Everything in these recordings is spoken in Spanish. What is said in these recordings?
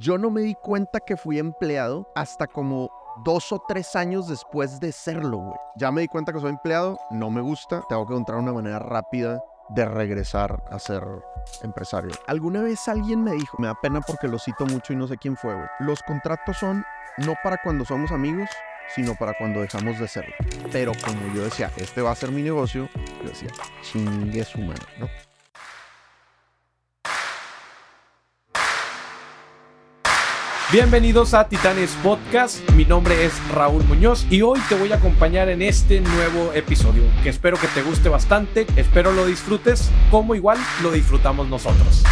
Yo no me di cuenta que fui empleado hasta como dos o tres años después de serlo, güey. Ya me di cuenta que soy empleado, no me gusta, tengo que encontrar una manera rápida de regresar a ser empresario. Alguna vez alguien me dijo, me da pena porque lo cito mucho y no sé quién fue, güey. Los contratos son no para cuando somos amigos, sino para cuando dejamos de serlo. Pero como yo decía, este va a ser mi negocio, yo decía, chingue su mano, ¿no? Bienvenidos a Titanes Podcast, mi nombre es Raúl Muñoz y hoy te voy a acompañar en este nuevo episodio que espero que te guste bastante, espero lo disfrutes como igual lo disfrutamos nosotros.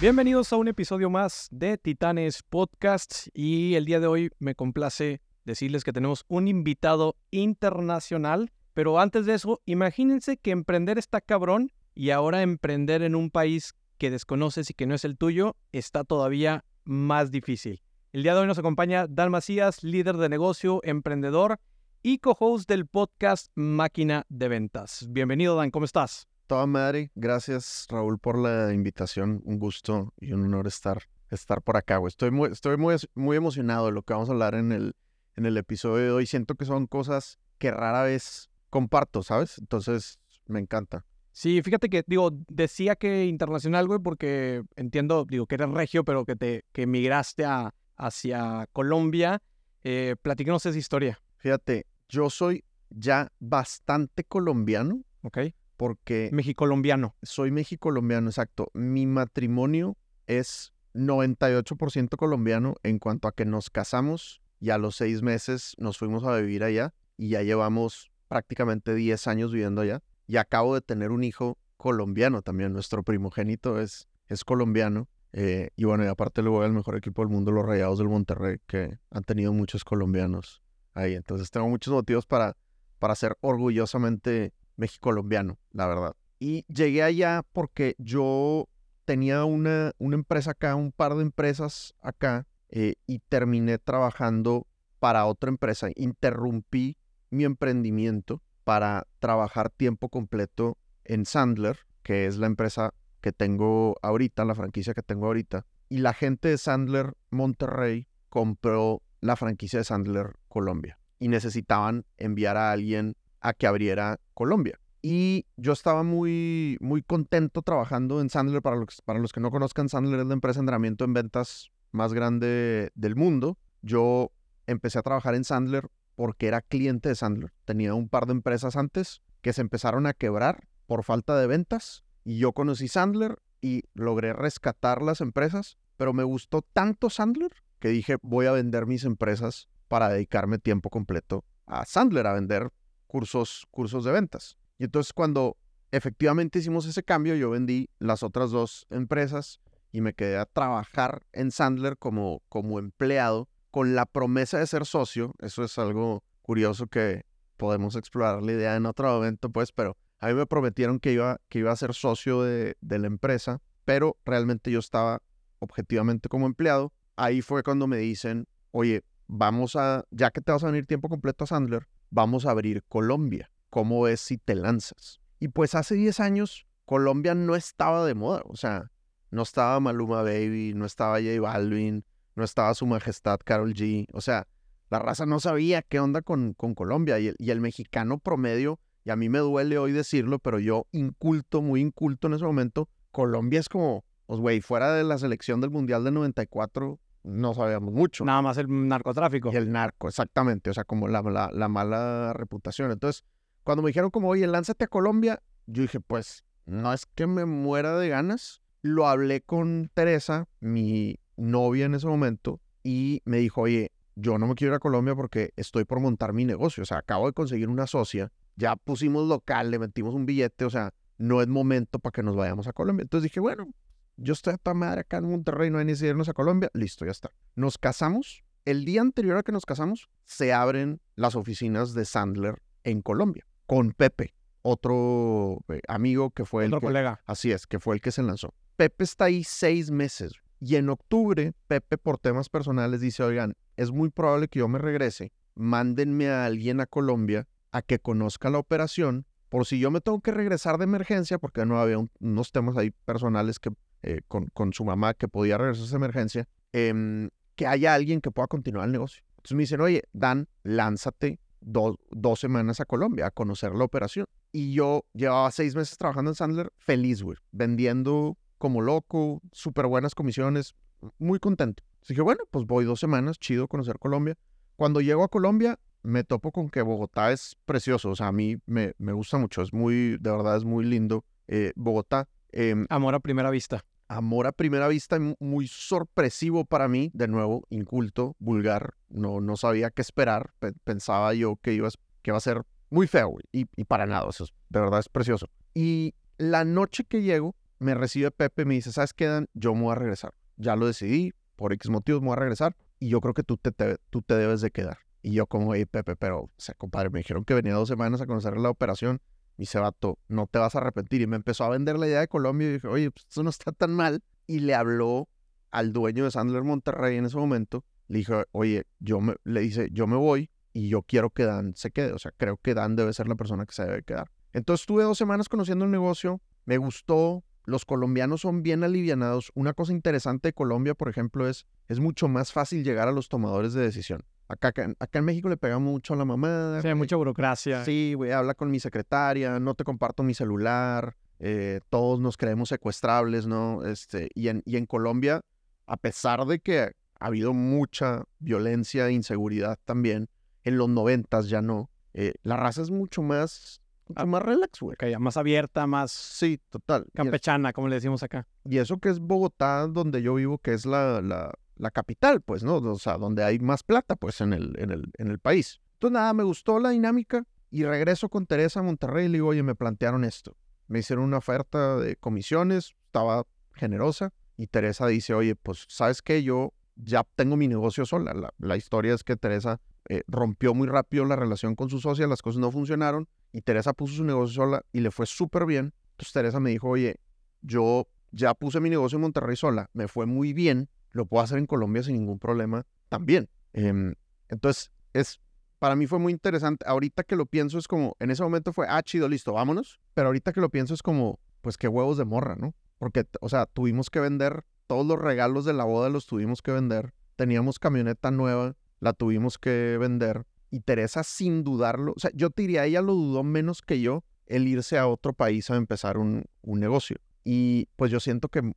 Bienvenidos a un episodio más de Titanes Podcast y el día de hoy me complace decirles que tenemos un invitado internacional, pero antes de eso, imagínense que emprender está cabrón y ahora emprender en un país que desconoces y que no es el tuyo está todavía más difícil. El día de hoy nos acompaña Dan Macías, líder de negocio, emprendedor y co-host del podcast Máquina de Ventas. Bienvenido, Dan, ¿cómo estás? Toda madre, gracias Raúl por la invitación, un gusto y un honor estar, estar por acá. Estoy, muy, estoy muy, muy emocionado de lo que vamos a hablar en el, en el episodio de hoy. Siento que son cosas que rara vez comparto, ¿sabes? Entonces, me encanta. Sí, fíjate que, digo, decía que internacional, güey, porque entiendo, digo, que eres regio, pero que te que emigraste a, hacia Colombia. Eh, platícanos esa historia. Fíjate, yo soy ya bastante colombiano. Ok. Porque... Mexicolombiano. Soy mexicolombiano, exacto. Mi matrimonio es 98% colombiano en cuanto a que nos casamos y a los seis meses nos fuimos a vivir allá y ya llevamos prácticamente 10 años viviendo allá y acabo de tener un hijo colombiano también. Nuestro primogénito es, es colombiano. Eh, y bueno, y aparte le voy al mejor equipo del mundo, los Rayados del Monterrey, que han tenido muchos colombianos ahí. Entonces tengo muchos motivos para, para ser orgullosamente mexicolombiano, la verdad. Y llegué allá porque yo tenía una, una empresa acá, un par de empresas acá, eh, y terminé trabajando para otra empresa. Interrumpí mi emprendimiento para trabajar tiempo completo en Sandler, que es la empresa que tengo ahorita, la franquicia que tengo ahorita. Y la gente de Sandler Monterrey compró la franquicia de Sandler Colombia y necesitaban enviar a alguien a que abriera Colombia. Y yo estaba muy, muy contento trabajando en Sandler. Para los, para los que no conozcan, Sandler es la empresa de entrenamiento en ventas más grande del mundo. Yo empecé a trabajar en Sandler porque era cliente de Sandler. Tenía un par de empresas antes que se empezaron a quebrar por falta de ventas y yo conocí Sandler y logré rescatar las empresas, pero me gustó tanto Sandler que dije voy a vender mis empresas para dedicarme tiempo completo a Sandler, a vender cursos, cursos de ventas. Y entonces cuando efectivamente hicimos ese cambio, yo vendí las otras dos empresas y me quedé a trabajar en Sandler como, como empleado con la promesa de ser socio. Eso es algo curioso que podemos explorar la idea en otro momento, pues, pero a mí me prometieron que iba, que iba a ser socio de, de la empresa, pero realmente yo estaba objetivamente como empleado. Ahí fue cuando me dicen, oye, vamos a, ya que te vas a venir tiempo completo a Sandler, vamos a abrir Colombia. ¿Cómo ves si te lanzas? Y pues hace 10 años Colombia no estaba de moda, o sea, no estaba Maluma Baby, no estaba J Balvin, no estaba su majestad Carol G. O sea, la raza no sabía qué onda con, con Colombia y el, y el, mexicano promedio, y a mí me duele hoy decirlo, pero yo inculto, muy inculto en ese momento, Colombia es como, pues güey, fuera de la selección del Mundial del 94, no sabíamos mucho. Nada más el narcotráfico. Y el narco, exactamente, o sea, como la, la, la mala reputación. Entonces, cuando me dijeron como, oye, lánzate a Colombia, yo dije, pues, no es que me muera de ganas. Lo hablé con Teresa, mi novia en ese momento y me dijo, oye, yo no me quiero ir a Colombia porque estoy por montar mi negocio. O sea, acabo de conseguir una socia, ya pusimos local, le metimos un billete, o sea, no es momento para que nos vayamos a Colombia. Entonces dije, bueno, yo estoy a tu madre acá en Monterrey, no hay de irnos a Colombia. Listo, ya está. Nos casamos. El día anterior a que nos casamos, se abren las oficinas de Sandler en Colombia con Pepe, otro eh, amigo que fue otro el que, colega. Así es, que fue el que se lanzó. Pepe está ahí seis meses. Y en octubre, Pepe, por temas personales, dice, oigan, es muy probable que yo me regrese, mándenme a alguien a Colombia a que conozca la operación, por si yo me tengo que regresar de emergencia, porque no había un, unos temas ahí personales que, eh, con, su mamá que podía regresar de emergencia, em, que haya alguien que pueda continuar el negocio. Entonces me dicen, oye, Dan, lánzate do- dos semanas a Colombia a conocer la operación. Y yo llevaba seis meses trabajando en Sandler, feliz, güey, vendiendo como loco, súper buenas comisiones, muy contento. Así dije, bueno, pues voy dos semanas, chido conocer Colombia. Cuando llego a Colombia, me topo con que Bogotá es precioso, o sea, a mí me, me gusta mucho, es muy, de verdad es muy lindo eh, Bogotá. Em, Amor a primera vista. amor a primera vista, muy sorpresivo para mí, de nuevo, inculto, vulgar, no, no sabía qué esperar, pe- pensaba yo que iba, a- que iba a ser muy feo, y, y para nada, eso es- de verdad es precioso. Y la noche que llego, me recibe Pepe y me dice, ¿sabes qué, Dan? Yo me voy a regresar, ya lo decidí, por X motivos me voy a regresar, y yo creo que tú te, tú te debes de quedar. Y yo como, hey, Pepe, pero, o sea, compadre, me dijeron que venía dos semanas a conocer la operación, y dice, vato, no te vas a arrepentir. Y me empezó a vender la idea de Colombia y dije, oye, pues esto no está tan mal. Y le habló al dueño de Sandler Monterrey en ese momento. Le dijo, oye, yo me, le dice, yo me voy y yo quiero que Dan se quede. O sea, creo que Dan debe ser la persona que se debe quedar. Entonces estuve dos semanas conociendo el negocio, me gustó. Los colombianos son bien alivianados. Una cosa interesante de Colombia, por ejemplo, es, es mucho más fácil llegar a los tomadores de decisión. Acá, acá, en México le pegamos mucho a la mamada. Sí, hay mucha burocracia. Sí, güey, habla con mi secretaria, no te comparto mi celular, eh, todos nos creemos secuestrables, ¿no? Este, y, en, y en Colombia, a pesar de que ha habido mucha violencia e inseguridad también, en los noventas ya no, eh, la raza es mucho más, mucho más relax, güey. Ok, más abierta, más Sí, total. Campechana, como le decimos acá. y eso que es Bogotá, donde yo vivo, que es la, la, la capital, pues, ¿no? O sea, donde hay más plata, pues, en el, en el, en el país. Entonces, nada, me gustó la dinámica y regreso con Teresa a Monterrey y le digo, oye, me plantearon esto. Me hicieron una oferta de comisiones, estaba generosa y Teresa dice, oye, pues, ¿sabes qué? Yo ya tengo mi negocio sola. La, la historia es que Teresa eh, rompió muy rápido la relación con su socia, las cosas no funcionaron y Teresa puso su negocio sola y le fue súper bien. Entonces, Teresa me dijo, oye, yo ya puse mi negocio en Monterrey sola, me fue muy bien, lo puedo hacer en Colombia sin ningún problema también. Em, entonces, es, para mí fue muy interesante. Ahorita que lo pienso es como, en ese momento fue, ah, chido, listo, vámonos. Pero ahorita que lo pienso es como, pues qué huevos de morra, ¿no? Porque, o sea, tuvimos que vender, todos los regalos de la boda los tuvimos que vender. Teníamos camioneta nueva, la tuvimos que vender. Y Teresa, sin dudarlo, o sea, yo te diría, ella lo dudó menos que yo el irse a otro país a empezar un, un negocio. Y pues yo siento que mm,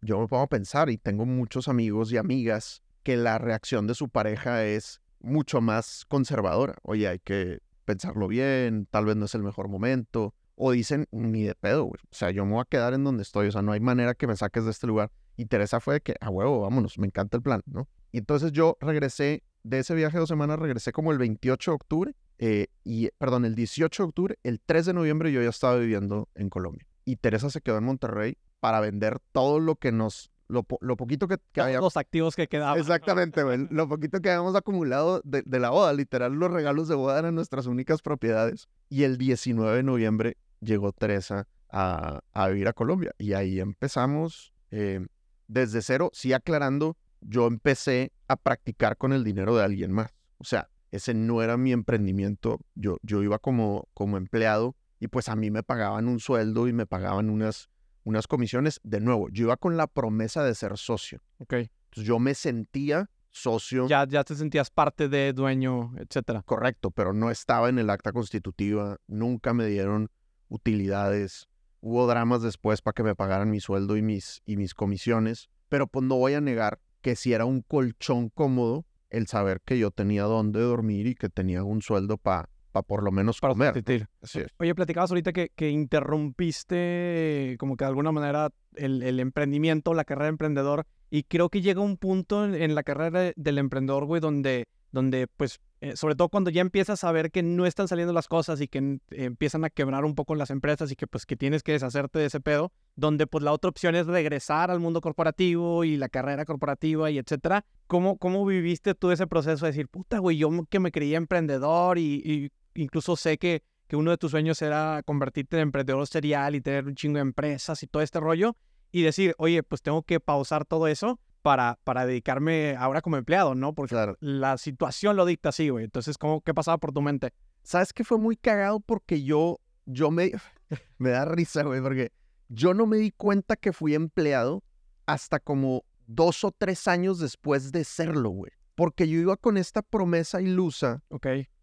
yo me pongo a pensar y tengo muchos amigos y amigas que la reacción de su pareja es mucho más conservadora. Oye, hay que pensarlo bien, tal vez no es el mejor momento. O dicen, ni de pedo, güey. O sea, yo me voy a quedar en donde estoy. O sea, no hay manera que me saques de este lugar. Y Teresa fue de que, a huevo, vámonos, me encanta el plan, ¿no? Y entonces yo regresé de ese viaje de dos semanas, regresé como el 28 de octubre. eh, y, perdón, el 18 de octubre, el 3 de noviembre yo ya estaba viviendo en Colombia. Y Teresa se quedó en Monterrey para vender todo lo que nos, lo, po- lo poquito que, que había los activos que quedaban. Exactamente, güey. Lo poquito que habíamos acumulado de, de la boda, literal, los regalos de boda eran nuestras únicas propiedades. Y el 19 de noviembre llegó Teresa a, a vivir a Colombia. Y ahí empezamos eh, desde cero, sí aclarando, yo empecé a practicar con el dinero de alguien más. O sea, ese no era mi emprendimiento. Yo, yo iba como, como empleado y pues a mí me pagaban un sueldo y me pagaban unas, unas comisiones. De nuevo, yo iba con la promesa de ser socio. Ok. Entonces yo me sentía socio Ya, ya te sentías parte de dueño, etcétera. correcto, pero no estaba en el acta constitutiva, nunca me dieron utilidades, hubo dramas después para que me pagaran mi sueldo y mis, y mis comisiones, pero pues no voy a negar que si era un colchón cómodo el saber que yo tenía dónde dormir y que tenía un sueldo para por lo menos Para comer. Oye, platicabas ahorita que, que interrumpiste como que de alguna manera el, el emprendimiento, la carrera de emprendedor, y creo que llega un punto en, en la carrera del emprendedor, güey, donde, donde pues, eh, sobre todo cuando ya empiezas a ver que no están saliendo las cosas y que eh, empiezan a quebrar un poco las empresas y que pues que tienes que deshacerte de ese pedo, donde pues la otra opción es regresar al mundo corporativo y la carrera corporativa y etcétera. ¿Cómo, cómo viviste tú ese proceso de decir, puta, güey, yo que me creía emprendedor y, y incluso sé que que uno de tus sueños era convertirte en emprendedor serial y tener un chingo de empresas y todo este rollo, y decir, oye, pues tengo que pausar todo eso para, para dedicarme ahora como empleado, ¿no? Porque Claro. la situación lo dicta así, güey. Entonces, ¿cómo, ¿qué pasaba por tu mente? ¿Sabes qué fue muy cagado? Porque yo, yo me, me da risa, güey, porque yo no me di cuenta que fui empleado hasta como dos o tres años después de serlo, güey. Porque yo iba con esta promesa ilusa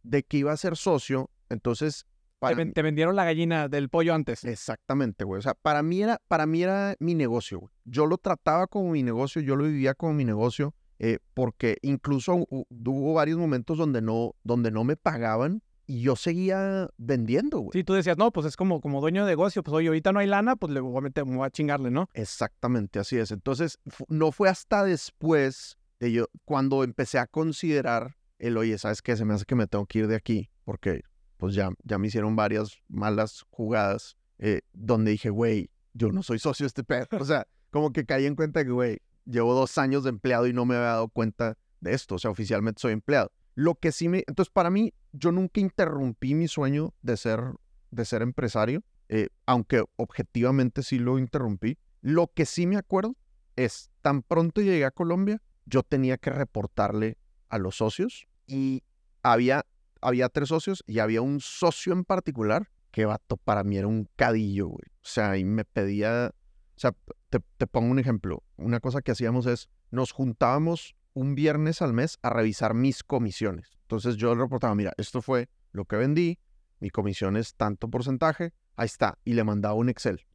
de que iba a ser socio, entonces... Te, vendieron la gallina del pollo antes. Exactamente, güey. O sea, para mí era, para mí era mi negocio, güey. Yo lo trataba como mi negocio, yo lo vivía como mi negocio, eh, porque incluso hu- hubo varios momentos donde no, donde no me pagaban y yo seguía vendiendo, güey. Sí, tú decías, no, pues es como, como dueño de negocio, pues oye, ahorita no hay lana, pues le voy a meter, me voy a chingarle, ¿no? Exactamente, así es. Entonces, no fue hasta después de yo, cuando empecé a considerar el, oye, ¿sabes qué? Se me hace que me tengo que ir de aquí, porque pues ya, ya me hicieron varias malas jugadas, eh, donde dije, güey, yo no soy socio de este pedo. O sea, como que caí en cuenta que, güey, llevo dos años de empleado y no me había dado cuenta de esto. O sea, oficialmente soy empleado. Lo que sí me... Entonces, para mí, yo nunca interrumpí mi sueño de ser, de ser empresario, eh, aunque objetivamente sí lo interrumpí. Lo que sí me acuerdo es, tan pronto llegué a Colombia, yo tenía que reportarle a los socios y había, había tres socios y había un socio en particular que, vato, para mí era un cadillo, güey. O sea, y me pedía, o sea, te, te pongo un ejemplo. Una cosa que hacíamos es, nos juntábamos un viernes al mes a revisar mis comisiones. Entonces yo le reportaba, mira, esto fue lo que vendí, mi comisión es tanto porcentaje, ahí está, y le mandaba un Excel.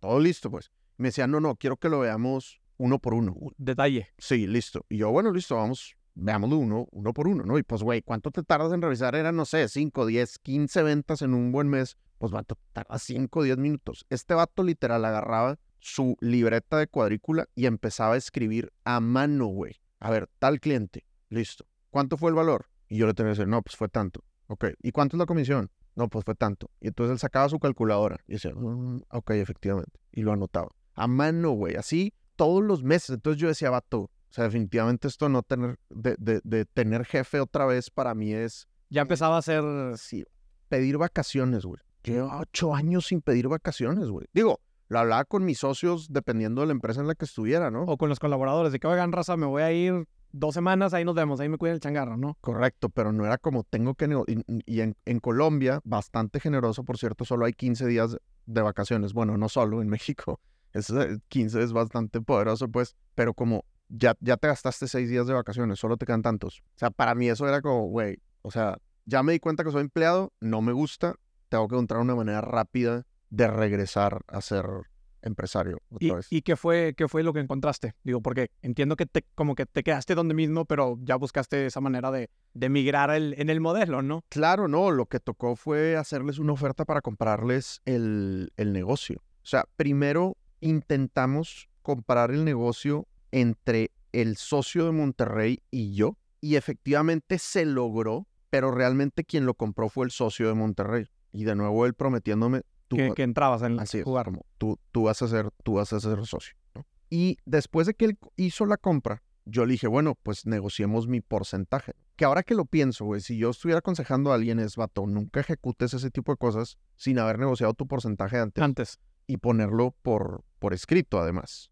Todo listo, pues. Me decía, no, no, quiero que lo veamos uno por uno. Un Detalle. Sí, listo. Y yo, bueno, listo, vamos, veámoslo uno, uno por uno, ¿no? Y pues, güey, ¿cuánto te tardas en revisar? Eran, no sé, 5, 10, 15 ventas en un buen mes. Pues, vato, tarda 5, 10 minutos. Este vato literal agarraba su libreta de cuadrícula y empezaba a escribir a mano, güey. A ver, tal cliente, listo. ¿Cuánto fue el valor? Y yo le tenía que decir, no, pues fue tanto. Ok. ¿Y cuánto es la comisión? No, pues fue tanto. Y entonces él sacaba su calculadora y decía, "Mm, ok, efectivamente. Y lo anotaba. A mano, güey. Así todos los meses. Entonces yo decía, vato, o sea, definitivamente esto no tener, de, de- de tener jefe otra vez para mí es, Ya empezaba a ser... sí, pedir vacaciones, güey. Llevo ocho años sin pedir vacaciones, güey. Digo, lo hablaba con mis socios dependiendo de la empresa en la que estuviera, ¿no? O con los colaboradores, de que, oigan, raza, me voy a ir dos semanas, ahí nos vemos, ahí me cuida el changarro, ¿no? Correcto, pero no era como tengo que... Y, y en, en Colombia, bastante generoso, por cierto, solo hay 15 días de vacaciones. Bueno, no solo en México. Es, eh, 15 es bastante poderoso, pues, pero como ya, ya te gastaste 6 días de vacaciones, solo te quedan tantos. O sea, para mí eso era como, güey, o sea, ya me di cuenta que soy empleado, no me gusta, tengo que encontrar una manera rápida de regresar a ser empresario otra ¿Y, vez. y qué, fue, qué fue lo que encontraste? Digo, porque entiendo que te, como que te quedaste donde mismo, pero ya buscaste esa manera de, de migrar el- en el modelo, ¿no? Claro, no, lo que tocó fue hacerles una oferta para comprarles el, el negocio. O sea, primero intentamos comprar el negocio entre el socio de Monterrey y yo, y efectivamente se logró, pero realmente quien lo compró fue el socio de Monterrey. Y de nuevo él prometiéndome, tú, Que, entrabas en así es, jugar. como tú, tú vas a ser, tú vas a ser socio. ¿no? Y después de que él hizo la compra, yo le dije, bueno, pues negociemos mi porcentaje. Que ahora que lo pienso, güey, si yo estuviera aconsejando a alguien es, vato, nunca ejecutes ese tipo de cosas sin haber negociado tu porcentaje antes Antes. y ponerlo por, por escrito, además.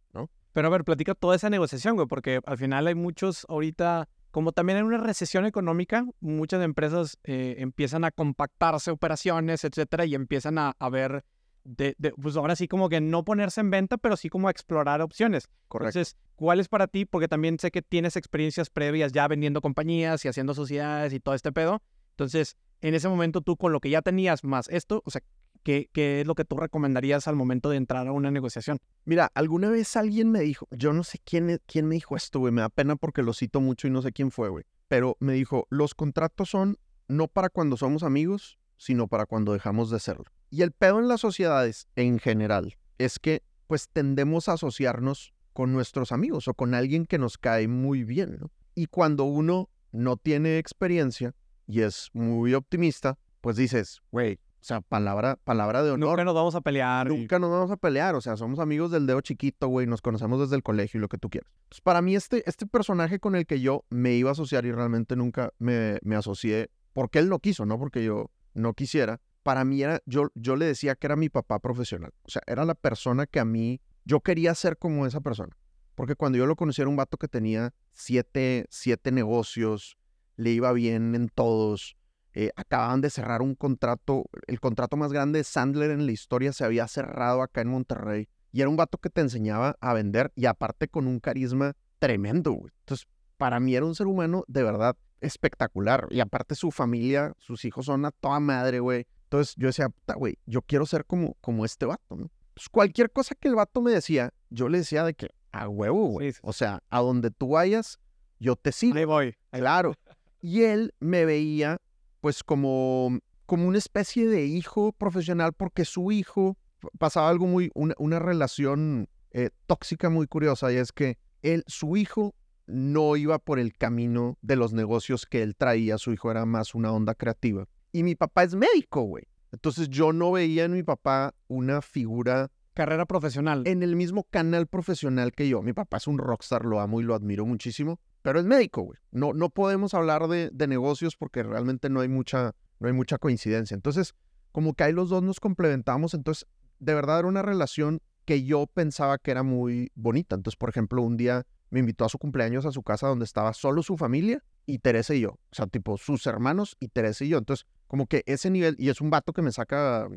Pero a ver, platica toda esa negociación, güey, porque al final hay muchos ahorita, como también en una recesión económica, muchas empresas eh, empiezan a compactarse operaciones, etcétera, y empiezan a, a ver, de, de- pues ahora sí como que no ponerse en venta, pero sí como a explorar opciones. Correcto. Entonces, ¿cuál es para ti? Porque también sé que tienes experiencias previas ya vendiendo compañías y haciendo sociedades y todo este pedo. Entonces, en ese momento tú con lo que ya tenías más esto, o sea, ¿qué, es lo que tú recomendarías al momento de entrar a una negociación? Mira, alguna vez alguien me dijo, yo no sé quién, e- quién me dijo esto, güey, me da pena porque lo cito mucho y no sé quién fue, güey, pero me dijo, los contratos son no para cuando somos amigos, sino para cuando dejamos de serlo. Y el pedo en las sociedades en general es que pues tendemos a asociarnos con nuestros amigos o con alguien que nos cae muy bien, ¿no? Y cuando uno no tiene experiencia y es muy optimista, pues dices, güey, o sea, palabra, palabra de honor. Nunca nos vamos a pelear. y- Nunca nos vamos a pelear, o sea, somos amigos del dedo chiquito, güey, nos conocemos desde el colegio y lo que tú quieras. Entonces, para mí, este, este personaje con el que yo me iba a asociar y realmente nunca me, me asocié, porque él no quiso, no porque yo no quisiera, para mí era, yo, yo le decía que era mi papá profesional. O sea, era la persona que a mí, yo quería ser como esa persona. Porque cuando yo lo conocí era un vato que tenía siete, siete negocios, le iba bien en todos. Eh, acababan de cerrar un contrato, el contrato más grande de Sandler en la historia se había cerrado acá en Monterrey. Y era un vato que te enseñaba a vender y aparte con un carisma tremendo, güey. Entonces, para mí era un ser humano de verdad espectacular. Y aparte su familia, sus hijos son a toda madre, güey. Entonces yo decía, puta, güey, yo quiero ser como, como este vato, ¿no? Pues cualquier cosa que el vato me decía, yo le decía de que a huevo, güey. O sea, a donde tú vayas, yo te sigo. Ahí voy. Claro. Y él me veía, pues, como, como una especie de hijo profesional, porque su hijo pasaba algo muy, una, una relación eh, tóxica muy curiosa, y es que él, su hijo no iba por el camino de los negocios que él traía, su hijo era más una onda creativa. Y mi papá es médico, güey. Entonces yo no veía en mi papá una figura carrera profesional. En el mismo canal profesional que yo. Mi papá es un rockstar, lo amo y lo admiro muchísimo, pero es médico, güey. No, no podemos hablar de, de, negocios porque realmente no hay, mucha, no hay mucha coincidencia. Entonces, como que ahí los dos nos complementamos, entonces, de verdad era una relación que yo pensaba que era muy bonita. Entonces, por ejemplo, un día me invitó a su cumpleaños a su casa donde estaba solo su familia y Teresa y yo. O sea, tipo sus hermanos y Teresa y yo. Entonces, como que ese nivel, y es un vato que me saca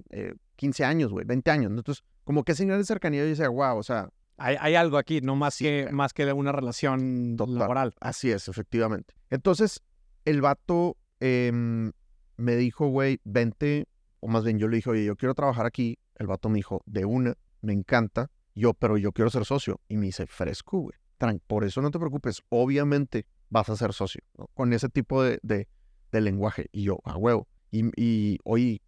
15 eh, años, güey, 20 años. Entonces, como que ese nivel de cercanía yo decía, wow, o sea. Hay, hay algo aquí, no más, que, más que de una relación laboral. Así es, efectivamente. Entonces, el vato em, me dijo, güey, vente, o más bien yo le dije, oye, yo quiero trabajar aquí. El vato me dijo, de una, me encanta. Yo, pero yo quiero ser socio. Y me dice, fresco, güey por eso no te preocupes, obviamente vas a ser socio, con ese tipo de, de, lenguaje. Y yo, a huevo. Y, y oye,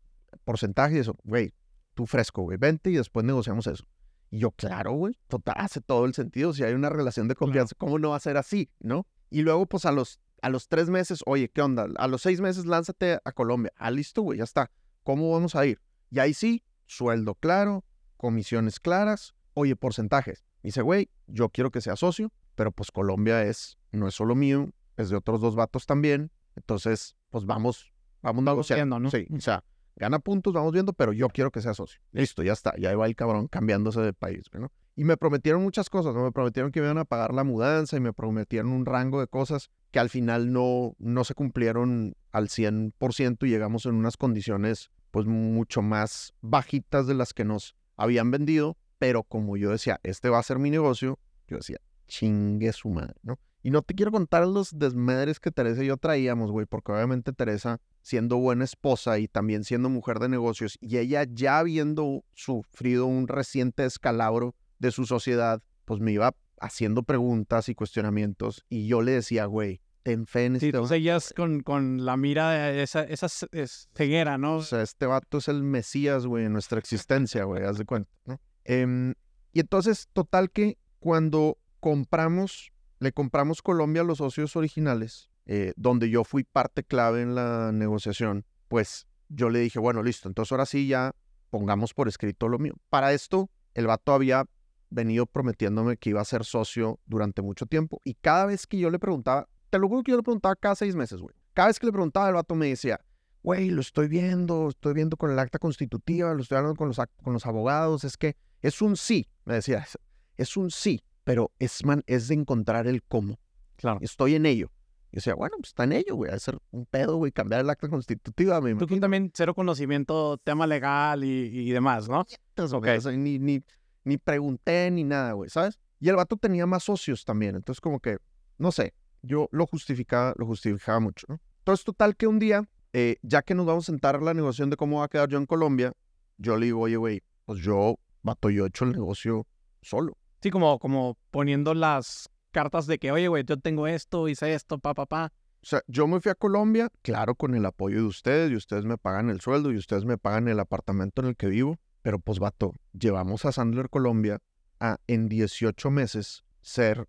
porcentaje y eso, güey, tú fresco, güey, vente y después negociamos eso. Y yo, claro, güey, total, hace todo el sentido. Si hay una relación de confianza, ¿cómo no va a ser así, no? Y luego, pues a los, a los tres meses, oye, ¿qué onda? A los seis meses, lánzate a Colombia. Ah, listo, güey, ya está. ¿Cómo vamos a ir? Y ahí sí, sueldo claro, comisiones claras, oye, porcentajes dice, güey, yo quiero que sea socio, pero pues Colombia es, no es solo mío, es de otros dos vatos también. Entonces, pues vamos, vamos negociando, ¿no? Sí, o sea, gana puntos, vamos viendo, pero yo quiero que sea socio. Listo, ya está, ya va el cabrón cambiándose de país, ¿no? Y me prometieron muchas cosas. Me prometieron que me iban a pagar la mudanza y me prometieron un rango de cosas que al final no, no se cumplieron al 100% y llegamos en unas condiciones pues mucho más bajitas de las que nos habían vendido, pero como yo decía, este va a ser mi negocio, yo decía, chingue su madre, ¿no? Y no te quiero contar los desmadres que Teresa y yo traíamos, güey, porque obviamente Teresa, siendo buena esposa y también siendo mujer de negocios, y ella ya habiendo sufrido un reciente descalabro de su sociedad, pues me iba haciendo preguntas y cuestionamientos, y yo le decía, güey, ten fe en este sí, seguías con, con la mira de esa, esa ceguera, ¿no? O sea, este vato es el mesías, güey, en nuestra existencia, güey, haz de cuenta, ¿no? Em, y entonces, total que cuando compramos, le compramos Colombia a los socios originales, eh, donde yo fui parte clave en la negociación, pues yo le dije, bueno, listo, entonces ahora sí ya pongamos por escrito lo mío. Para esto, el vato había venido prometiéndome que iba a ser socio durante mucho tiempo y cada vez que yo le preguntaba, te lo juro que yo le preguntaba cada seis meses, güey. Cada vez que le preguntaba, el vato me decía, güey, lo estoy viendo, estoy viendo con el acta constitutiva, lo estoy hablando con los, con los abogados, es que es un sí, me decía, es un sí, pero es, man, es de encontrar el cómo. Claro. Estoy en ello. Y decía, bueno, pues está en ello, güey, hacer un pedo, güey, cambiar el acta constitutiva. Me Tú también cero conocimiento, tema legal y, demás, ¿no? Okay. ni, ni, ni pregunté ni nada, güey, ¿sabes? Y el vato tenía más socios también, entonces como que, no sé, yo lo justificaba, lo justificaba mucho, ¿no? Entonces, total que un día, eh, ya que nos vamos a sentar a la negociación de cómo va a quedar yo en Colombia, yo le digo, oye, güey, pues yo vato, yo he hecho el negocio solo. Sí, como, como poniendo las cartas de que, oye, güey, yo tengo esto, hice esto, pa, pa, pa. O sea, yo me fui a Colombia, claro, con el apoyo de ustedes, y ustedes me pagan el sueldo, y ustedes me pagan el apartamento en el que vivo, pero pues, vato, llevamos a Sandler Colombia a, en 18 meses, ser,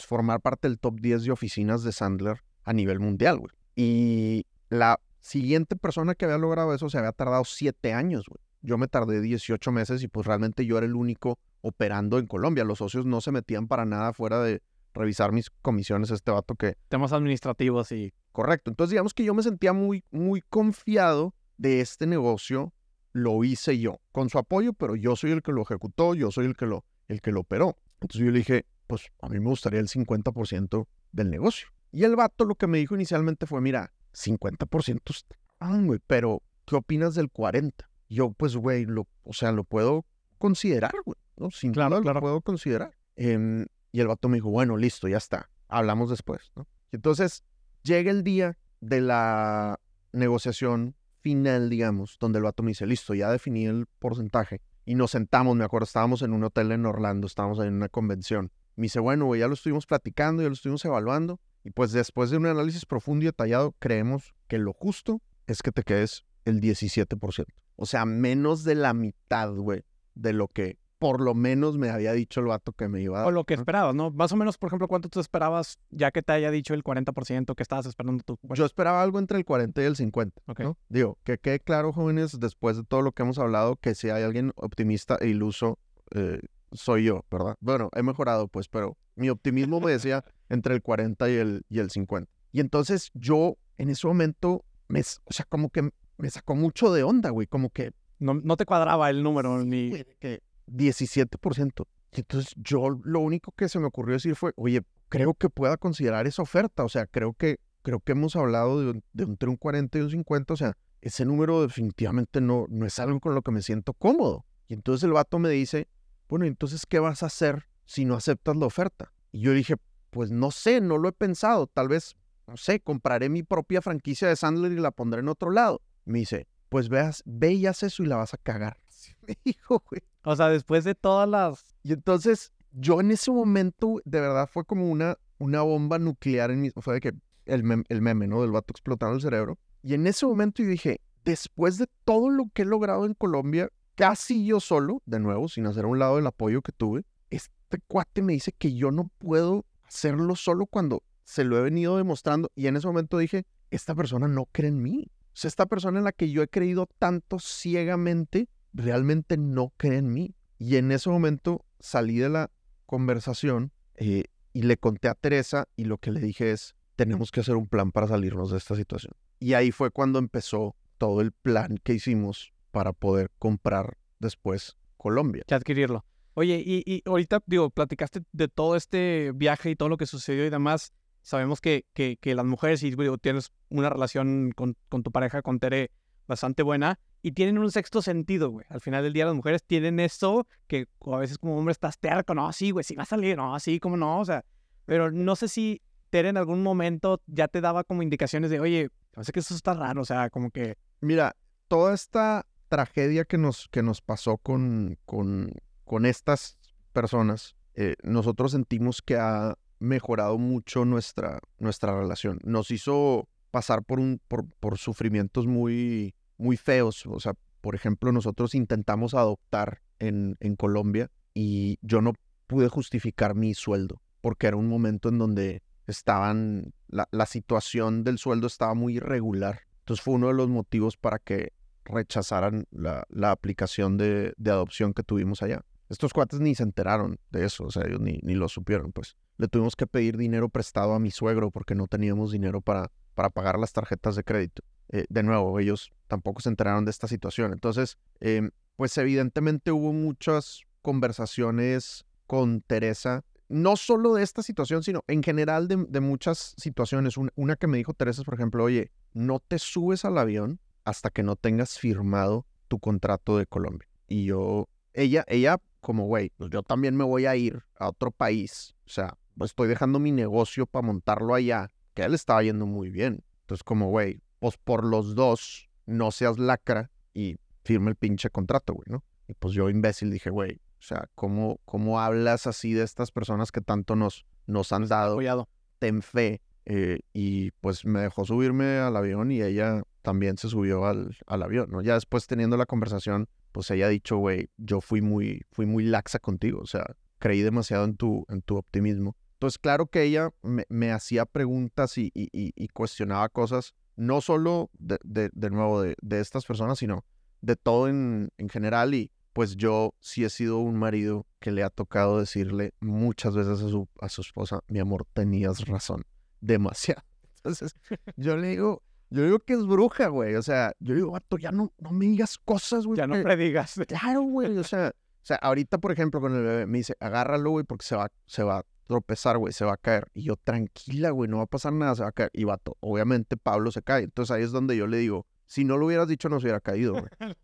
formar parte del top 10 de oficinas de Sandler a nivel mundial, güey. Y la siguiente persona que había logrado eso se había tardado 7 años, güey. Yo me tardé 18 meses y pues realmente yo era el único operando en Colombia. Los socios no se metían para nada fuera de revisar mis comisiones, este vato que... Temas administrativos y... Correcto. Entonces digamos que yo me sentía muy, muy confiado de este negocio. Lo hice yo, con su apoyo, pero yo soy el que lo ejecutó, yo soy el que lo, el que lo operó. Entonces yo le dije, pues a mí me gustaría el 50% del negocio. Y el vato lo que me dijo inicialmente fue, mira, 50% está, güey, pero ¿qué opinas del 40%? yo, pues, güey, lo, o sea, lo puedo considerar, güey. ¿No? Sin Claro, claro. lo puedo considerar. Em, y el vato me dijo, bueno, listo, ya está. Hablamos después, ¿no? Y entonces llega el día de la negociación final, digamos, donde el vato me dice, listo, ya definí el porcentaje. Y nos sentamos, me acuerdo, estábamos en un hotel en Orlando, estábamos en una convención. Me dice, bueno, güey, ya lo estuvimos platicando, ya lo estuvimos evaluando. Y pues después de un análisis profundo y detallado, creemos que lo justo es que te quedes el 17%. O sea, menos de la mitad, güey, de lo que por lo menos me había dicho el vato que me iba a O lo que esperabas, ¿no? Más o menos, por ejemplo, ¿cuánto tú esperabas ya que te haya dicho el 40% que estabas esperando tú? Yo esperaba algo entre el 40 y el 50. Ok. ¿no? Digo, que quede claro, jóvenes, después de todo lo que hemos hablado, que si hay alguien optimista e iluso, eh, soy yo, ¿verdad? Bueno, he mejorado, pues, pero mi optimismo me decía entre el 40 y el, y el 50. Y entonces yo, en ese momento, me, o sea, como que me sacó mucho de onda, güey, como que, No, no te cuadraba el número ni... güey, de que 17%. Y entonces yo lo único que se me ocurrió decir fue, oye, creo que pueda considerar esa oferta, o sea, creo que, creo que hemos hablado de, entre un 40 y un 50, o sea, ese número definitivamente no, no es algo con lo que me siento cómodo. Y entonces el vato me dice, bueno, entonces, ¿qué vas a hacer si no aceptas la oferta? Y yo dije, pues no sé, no lo he pensado, tal vez, no sé, compraré mi propia franquicia de Sandler y la pondré en otro lado. Me dice, pues veas, ve y haz eso y la vas a cagar. Me dijo, güey. O sea, después de todas las... Y entonces, yo en ese momento, de verdad, fue como una, una bomba nuclear en mi... Fue de que el, mem- el meme, ¿no? Del vato explotando el cerebro. Y en ese momento yo dije, después de todo lo que he logrado en Colombia, casi yo solo, de nuevo, sin hacer a un lado el apoyo que tuve, este cuate me dice que yo no puedo hacerlo solo cuando se lo he venido demostrando. Y en ese momento dije, esta persona no cree en mí. O sea, esta persona en la que yo he creído tanto ciegamente, realmente no cree en mí. Y en ese momento salí de la conversación eh, y le conté a Teresa y lo que le dije es, tenemos que hacer un plan para salirnos de esta situación. Y ahí fue cuando empezó todo el plan que hicimos para poder comprar después Colombia. que adquirirlo. Oye, y, y ahorita, digo, platicaste de todo este viaje y todo lo que sucedió y demás. Sabemos que, que, que las mujeres, y digo, tienes una relación con, con tu pareja, con Tere, bastante buena, y tienen un sexto sentido, güey. Al final del día las mujeres tienen eso que a veces como hombre estás terco, no, sí, güey, sí va a salir, no, sí, cómo no, o sea, pero no sé si Tere en algún momento ya te daba como indicaciones de, oye, parece que eso está raro, o sea, como que, Mira, toda esta tragedia que nos, que nos pasó con, con, con estas personas, eh, nosotros sentimos que ha mejorado mucho nuestra, nuestra relación. Nos hizo pasar por, un, por, por sufrimientos muy, muy feos. O sea, por ejemplo, nosotros intentamos adoptar en, en Colombia y yo no pude justificar mi sueldo porque era un momento en donde estaban, la, la situación del sueldo estaba muy irregular. Entonces fue uno de los motivos para que rechazaran la, la aplicación de, de adopción que tuvimos allá. Estos cuates ni se enteraron de eso, o sea, ellos ni, ni lo supieron, pues. Le tuvimos que pedir dinero prestado a mi suegro porque no teníamos dinero para, para pagar las tarjetas de crédito. Eh, de nuevo, ellos tampoco se enteraron de esta situación. Entonces, em, pues evidentemente hubo muchas conversaciones con Teresa, no solo de esta situación, sino en general de, muchas situaciones. Un- una que me dijo Teresa, es, por ejemplo, oye, no te subes al avión hasta que no tengas firmado tu contrato de Colombia. Y yo, ella, ella como, güey, pues yo también me voy a ir a otro país. O sea, pues estoy dejando mi negocio para montarlo allá, que él estaba yendo muy bien. Entonces, como, güey, pues por los dos, no seas lacra y firma el pinche contrato, güey, ¿no? Y pues yo, imbécil, dije, güey, o sea, ¿cómo, ¿cómo hablas así de estas personas que tanto nos, nos han dado? apoyado. ten fe. eh, y pues me dejó subirme al avión y ella también se subió al, al avión, ¿no? Ya después teniendo la conversación, pues ella ha dicho, güey, yo fui muy, fui muy laxa contigo, o sea, creí demasiado en tu, en tu optimismo. Entonces, claro que ella me, me hacía preguntas y, y- y- cuestionaba cosas, no solo de, de- de nuevo de, de estas personas, sino de todo en, en general. Y pues yo sí he sido un marido que le ha tocado decirle muchas veces a su, a su esposa, mi amor, tenías razón, demasiado. Entonces, yo le digo, yo digo que es bruja, güey. O sea, yo digo, vato, ya no, no me digas cosas, güey. Ya no predigas. Claro, güey. O sea, o sea, ahorita, por ejemplo, con el bebé, me dice, agárralo, güey, porque se va, se va a tropezar, güey, se va a caer. Y yo, tranquila, güey, no va a pasar nada, se va a caer. Y vato, obviamente Pablo se cae. Entonces ahí es donde yo le digo, si no lo hubieras dicho, no se hubiera caído, güey.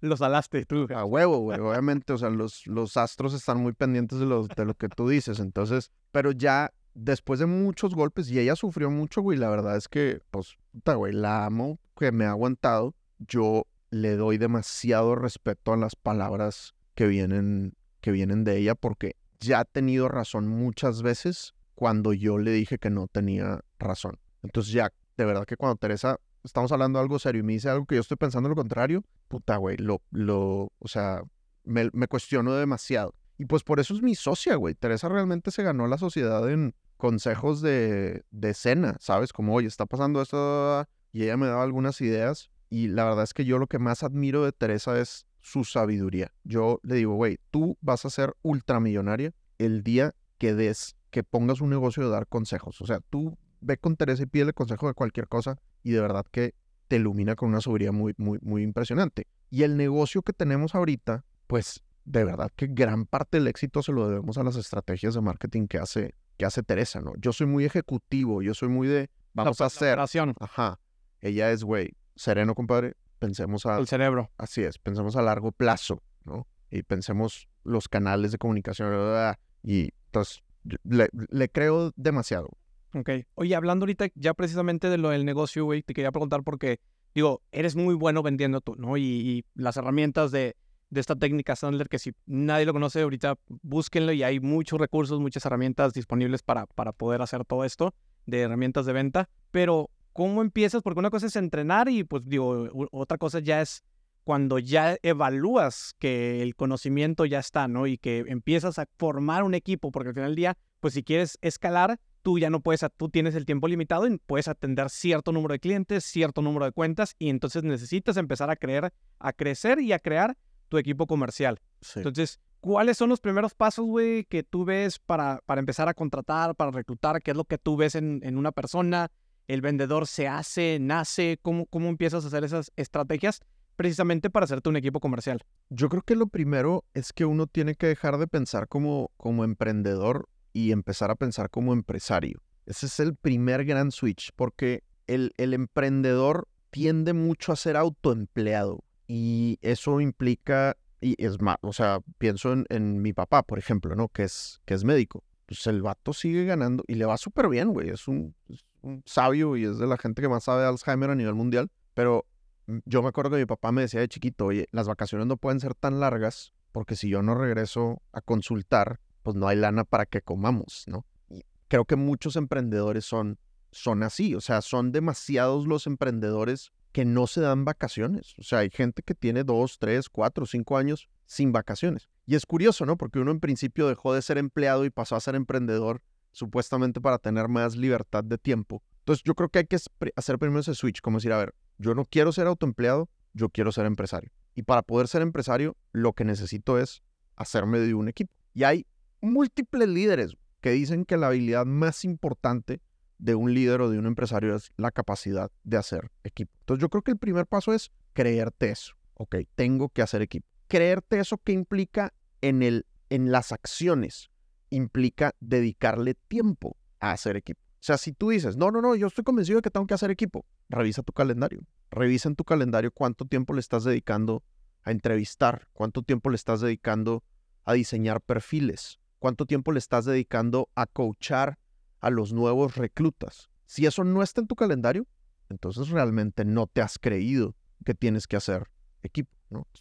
los alaste tú. A huevo, güey. Obviamente, o sea, los, los astros están muy pendientes de lo, de lo que tú dices. Entonces, pero ya después de muchos golpes, y ella sufrió mucho, güey, la verdad es que, pues, puta, güey, la amo, que me ha aguantado. Yo le doy demasiado respeto a las palabras que vienen, que vienen de ella, porque ya ha tenido razón muchas veces cuando yo le dije que no tenía razón. Entonces ya, de verdad que cuando Teresa, estamos hablando algo serio y me dice algo que yo estoy pensando lo contrario, puta, güey, lo, lo, o sea, me, me cuestiono demasiado. Y pues por eso es mi socia, güey. Teresa realmente se ganó la sociedad en consejos de, de cena, ¿sabes? Como, oye, está pasando esto, y ella me daba algunas ideas. Y la verdad es que yo lo que más admiro de Teresa es su sabiduría. Yo le digo, güey, tú vas a ser ultramillonaria el día que des, que pongas un negocio de dar consejos. O sea, tú ve con Teresa y pídele consejo de cualquier cosa y de verdad que te ilumina con una sabiduría muy, muy, muy impresionante. Y el negocio que tenemos ahorita, pues de verdad que gran parte del éxito se lo debemos a las estrategias de marketing que hace, que hace Teresa, ¿no? Yo soy muy ejecutivo, yo soy muy de, vamos a hacer. Ajá. Ella es, güey, sereno, compadre, pensemos a... El cerebro. Así es, pensemos a largo plazo, ¿no? Y pensemos los canales de comunicación, y entonces le, le creo demasiado. Ok. Oye, hablando ahorita ya precisamente de lo del negocio, güey, te quería preguntar porque, digo, eres muy bueno vendiendo tú, ¿no? Y, las herramientas de, de, esta técnica Sandler, que si nadie lo conoce ahorita, búsquenlo y hay muchos recursos, muchas herramientas disponibles para, para poder hacer todo esto de herramientas de venta. Pero, ¿cómo empiezas? Porque una cosa es entrenar y, pues, digo, otra cosa ya es cuando ya evalúas que el conocimiento ya está, ¿no? Y que empiezas a formar un equipo, porque al final del día, pues si quieres escalar, tú ya no puedes, tú tienes el tiempo limitado y puedes atender cierto número de clientes, cierto número de cuentas y entonces necesitas empezar a creer, a crecer y a crear tu equipo comercial. Entonces, ¿cuáles son los primeros pasos, güey, que tú ves para, para empezar a contratar, para reclutar? ¿Qué es lo que tú ves en, en una persona? ¿El vendedor se hace, nace? ¿Cómo, ¿Cómo empiezas a hacer esas estrategias? precisamente para hacerte un equipo comercial? Yo creo que lo primero es que uno tiene que dejar de pensar como, como emprendedor y empezar a pensar como empresario. Ese es el primer gran switch, porque el, el emprendedor tiende mucho a ser autoempleado y eso implica, y es más, o sea, pienso en, mi papá, por ejemplo, ¿no? Que es, que es médico. Pues el vato sigue ganando y le va súper bien, güey. Es un, un sabio y es de la gente que más sabe de Alzheimer a nivel mundial. Pero mm, yo me acuerdo que mi papá me decía de chiquito, oye, las vacaciones no pueden ser tan largas porque si yo no regreso a consultar, pues no hay lana para que comamos, ¿no? Y creo que muchos emprendedores son, son así, o sea, son demasiados los emprendedores que no se dan vacaciones. O sea, hay gente que tiene dos, tres, cuatro, cinco años sin vacaciones. Y es curioso, ¿no? Porque uno en principio dejó de ser empleado y pasó a ser emprendedor supuestamente para tener más libertad de tiempo. Entonces yo creo que hay que hacer primero ese switch, como decir, a ver, yo no quiero ser autoempleado, yo quiero ser empresario. Y para poder ser empresario, lo que necesito es hacerme de un equipo. Y hay múltiples líderes que dicen que la habilidad más importante de un líder o de un empresario es la capacidad de hacer equipo. Entonces yo creo que el primer paso es creerte eso. Ok, tengo que hacer equipo. Creerte eso que implica en, el, en las acciones, implica dedicarle tiempo a hacer equipo. O sea, si tú dices, no, no, no, yo estoy convencido de que tengo que hacer equipo, revisa tu calendario. Revisa en tu calendario cuánto tiempo le estás dedicando a entrevistar, cuánto tiempo le estás dedicando a diseñar perfiles, cuánto tiempo le estás dedicando a coachar a los nuevos reclutas. Si eso no está en tu calendario, entonces realmente no te has creído que tienes que hacer equipo.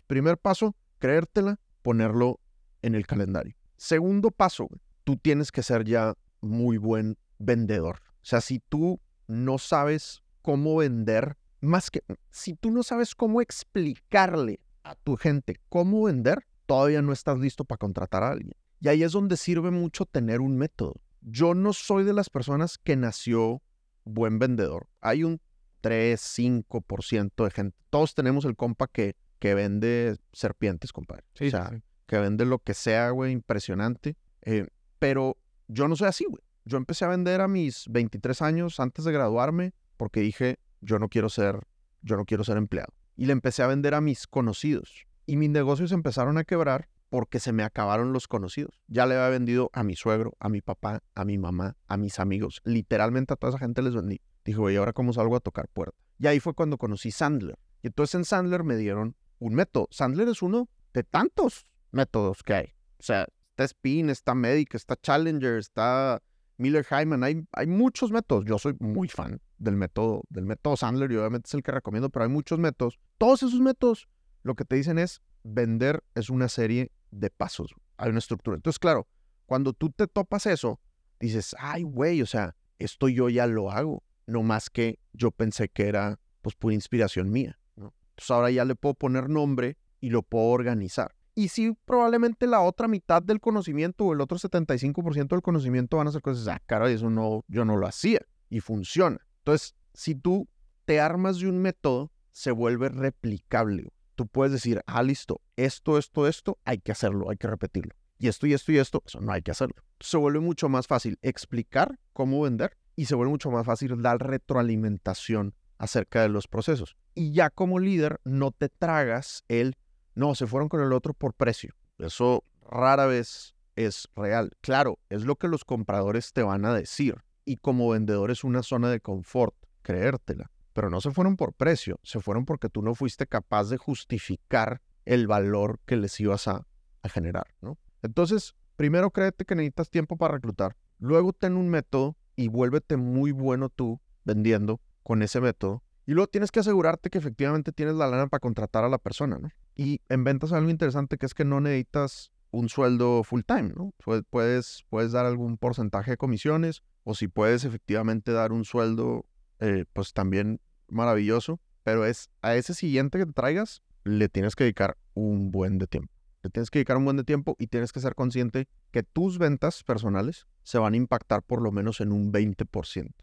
Primer paso, creértela, ponerlo en el calendario. Segundo paso, tú tienes que ser ya muy buen vendedor. O sea, si tú no sabes cómo vender, más que si tú no sabes cómo explicarle a tu gente cómo vender, todavía no estás listo para contratar a alguien. Y ahí es donde sirve mucho tener un método. Yo no soy de las personas que nació buen vendedor. Hay un 3, 5% de gente. Todos tenemos el compa que, que vende serpientes, compadre. o sea, que vende lo que sea, güey, impresionante. Eh, pero yo no soy así, güey. Yo empecé a vender a mis 23 años antes de graduarme porque dije, yo no quiero ser, yo no quiero ser empleado. Y le empecé a vender a mis conocidos. Y mis negocios empezaron a quebrar porque se me acabaron los conocidos. Ya le había vendido a mi suegro, a mi papá, a mi mamá, a mis amigos. Literalmente a toda esa gente les vendí. Dije, güey, ¿ahora cómo salgo a tocar puerta? Y ahí fue cuando conocí Sandler. Y entonces en Sandler me dieron un método. Sandler es uno de tantos métodos que hay. O sea, está Spin, está Medic, está Challenger, está Miller Hyman. Hay, hay muchos métodos. Yo soy muy fan del método, del método Sandler y obviamente es el que recomiendo, pero hay muchos métodos. Todos esos métodos lo que te dicen es vender es una serie de pasos. Hay una estructura. Entonces, claro, cuando tú te topas eso, dices, ay, güey, o sea, esto yo ya lo hago. No más que yo pensé que era, pues, pura inspiración mía. ¿no? Entonces, ahora ya le puedo poner nombre y lo puedo organizar. Y sí, probablemente la otra mitad del conocimiento o el otro 75% del conocimiento van a ser cosas, ah, cara, eso no, yo no lo hacía y funciona. Entonces, si tú te armas de un método, se vuelve replicable. Tú puedes decir, ah, listo, esto, esto, esto, hay que hacerlo, hay que repetirlo. Y esto y esto y esto, eso no hay que hacerlo. Se vuelve mucho más fácil explicar cómo vender y se vuelve mucho más fácil dar retroalimentación acerca de los procesos. Y ya como líder no te tragas el, no, se fueron con el otro por precio. Eso rara vez es real. Claro, es lo que los compradores te van a decir. Y como vendedor es una zona de confort, creértela. Pero no se fueron por precio, se fueron porque tú no fuiste capaz de justificar el valor que les ibas a, a generar, ¿no? Entonces, primero créete que necesitas tiempo para reclutar. Luego ten un método y vuélvete muy bueno tú vendiendo con ese método. Y luego tienes que asegurarte que efectivamente tienes la lana para contratar a la persona, ¿no? Y en ventas algo interesante que es que no necesitas un sueldo full time, ¿no? Puedes, puedes dar algún porcentaje de comisiones o si puedes efectivamente dar un sueldo, eh, pues también maravilloso. Pero es a ese siguiente que te traigas, le tienes que dedicar un buen de tiempo. Le tienes que dedicar un buen de tiempo y tienes que ser consciente que tus ventas personales se van a impactar por lo menos en un 20%.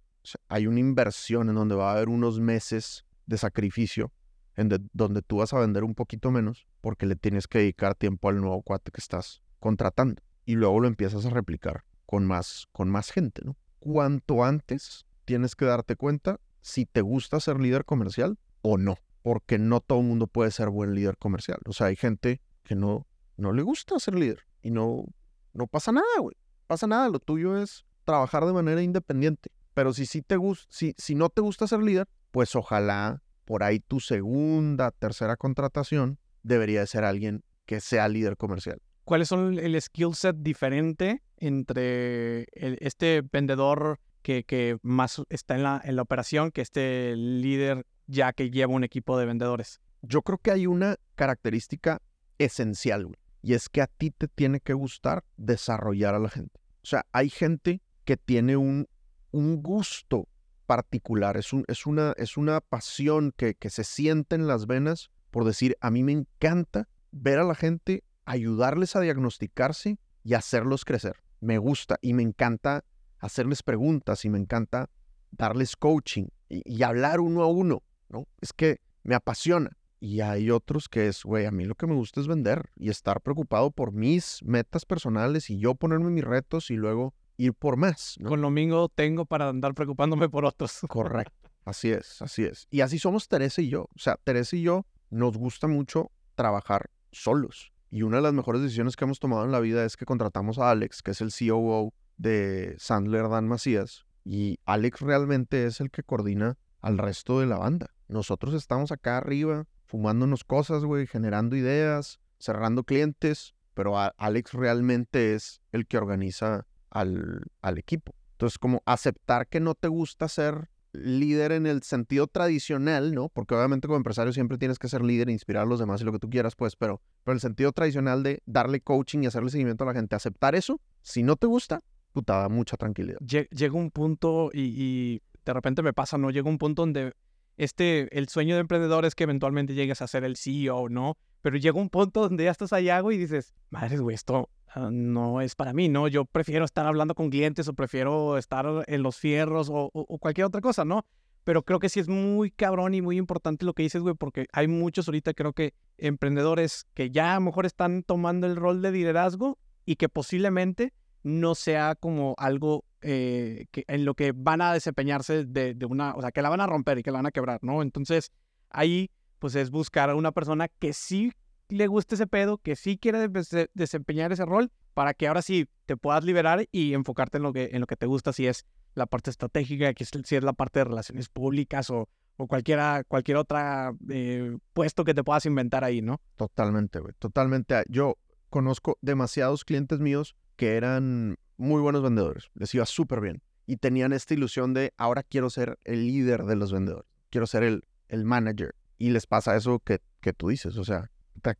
hay una inversión en donde va a haber unos meses de sacrificio en donde tú vas a vender un poquito menos porque le tienes que dedicar tiempo al nuevo cuate que estás contratando y luego lo empiezas a replicar con más, con más gente, ¿no? Cuanto antes tienes que darte cuenta si te gusta ser líder comercial o no, porque no todo el mundo puede ser buen líder comercial. O sea, hay gente que no, no le gusta ser líder y no, no pasa nada, güey. Pasa nada, lo tuyo es trabajar de manera independiente. Pero si, sí te si, si no te gusta ser líder, pues ojalá por ahí tu segunda, tercera contratación debería de ser alguien que sea líder comercial. ¿Cuáles son el skill set diferente entre este vendedor que, que, más está en la, en la operación que este líder ya que lleva un equipo de vendedores? Yo creo que hay una característica esencial, güey. Y es que a ti te tiene que gustar desarrollar a la gente. O sea, hay gente que tiene un, un gusto particular, es, un, es, una, es una pasión que, que se siente en las venas por decir, a mí me encanta ver a la gente, ayudarles a diagnosticarse y hacerlos crecer. Me gusta y me encanta hacerles preguntas y me encanta darles coaching y, hablar uno a uno, ¿no? Es que me apasiona. Y hay otros que es, güey, a mí lo que me gusta es vender y estar preocupado por mis metas personales y yo ponerme mis retos y luego ir por más. Con lo mismo tengo para andar preocupándome por otros. Correcto. Así es, así es. Y así somos Teresa y yo. O sea, Teresa y yo nos gusta mucho trabajar solos. Y una de las mejores decisiones que hemos tomado en la vida es que contratamos a Alex, que es el COO de Sandler Dan Macías. Y Alex realmente es el que coordina al resto de la banda. Nosotros estamos acá arriba fumándonos cosas, güey, generando ideas, cerrando clientes, pero Alex realmente es el que organiza al, al equipo. Entonces, como aceptar que no te gusta ser líder en el sentido tradicional, ¿no? Porque obviamente como empresario siempre tienes que ser líder, inspirar a los demás y lo que tú quieras, pues, pero, pero el sentido tradicional de darle coaching y hacerle seguimiento a la gente, aceptar eso, si no te gusta, puta, da mucha tranquilidad. Llega un punto y, y, de repente me pasa, ¿no? Llega un punto donde este, el sueño de emprendedor es que eventualmente llegues a ser el CEO, ¿no? Pero llega un punto donde ya estás allá, güey, y dices, madre, güey, esto ah, no es para mí, ¿no? Yo prefiero estar hablando con clientes o prefiero estar en los fierros o, cualquier otra cosa, ¿no? Pero creo que sí es muy cabrón y muy importante lo que dices, güey, porque hay muchos ahorita, creo que emprendedores que ya a lo mejor están tomando el rol de liderazgo y que posiblemente no sea como algo eh, que, en lo que van a desempeñarse de, de, una, o sea, que la van a romper y que la van a quebrar, ¿no? Entonces, ahí, pues es buscar a una persona que sí le guste ese pedo, que sí quiere desempeñar ese rol, para que ahora sí te puedas liberar y enfocarte en lo que, en lo que te gusta, si es la parte estratégica, si es la parte de relaciones públicas o, o cualquiera, cualquier otra eh, puesto que te puedas inventar ahí, ¿no? Totalmente, güey. Totalmente. Ah, Yo conozco demasiados clientes míos que eran muy buenos vendedores. Les iba súper bien. Y tenían esta ilusión de ahora quiero ser el líder de los vendedores. Quiero ser el, el manager. Y les pasa eso que, que tú dices. O sea,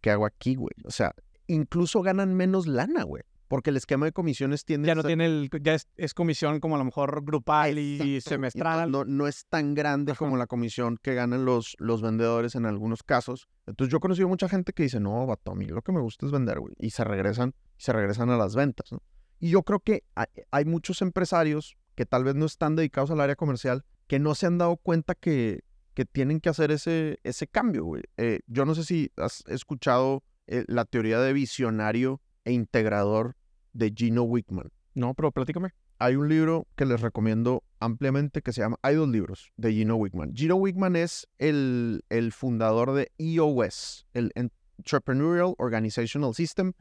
¿qué hago aquí, güey? O sea, incluso ganan menos lana, güey. Porque el esquema de comisiones tiende Ya no tiene el, ya es, es comisión como a lo mejor grupal y semestral. No, no es tan grande Ajá. como la comisión que ganan los, los vendedores en algunos casos. Entonces yo he conocido mucha gente que dice, no, vato, a mí lo que me gusta es vender, güey. Y se regresan, y se regresan a las ventas, ¿no? Y yo creo que hay, hay muchos empresarios que tal vez no están dedicados al área comercial que no se han dado cuenta que, que tienen que hacer ese, ese cambio, güey. Eh, yo no sé si has escuchado eh, la teoría de visionario e integrador de Gino Wickman No, pero platícame. hay un libro que les recomiendo ampliamente que se llama, hay dos libros de Gino Wickman. Gino Wickman es el, el fundador de EOS, el Entrepreneurial Organizational System.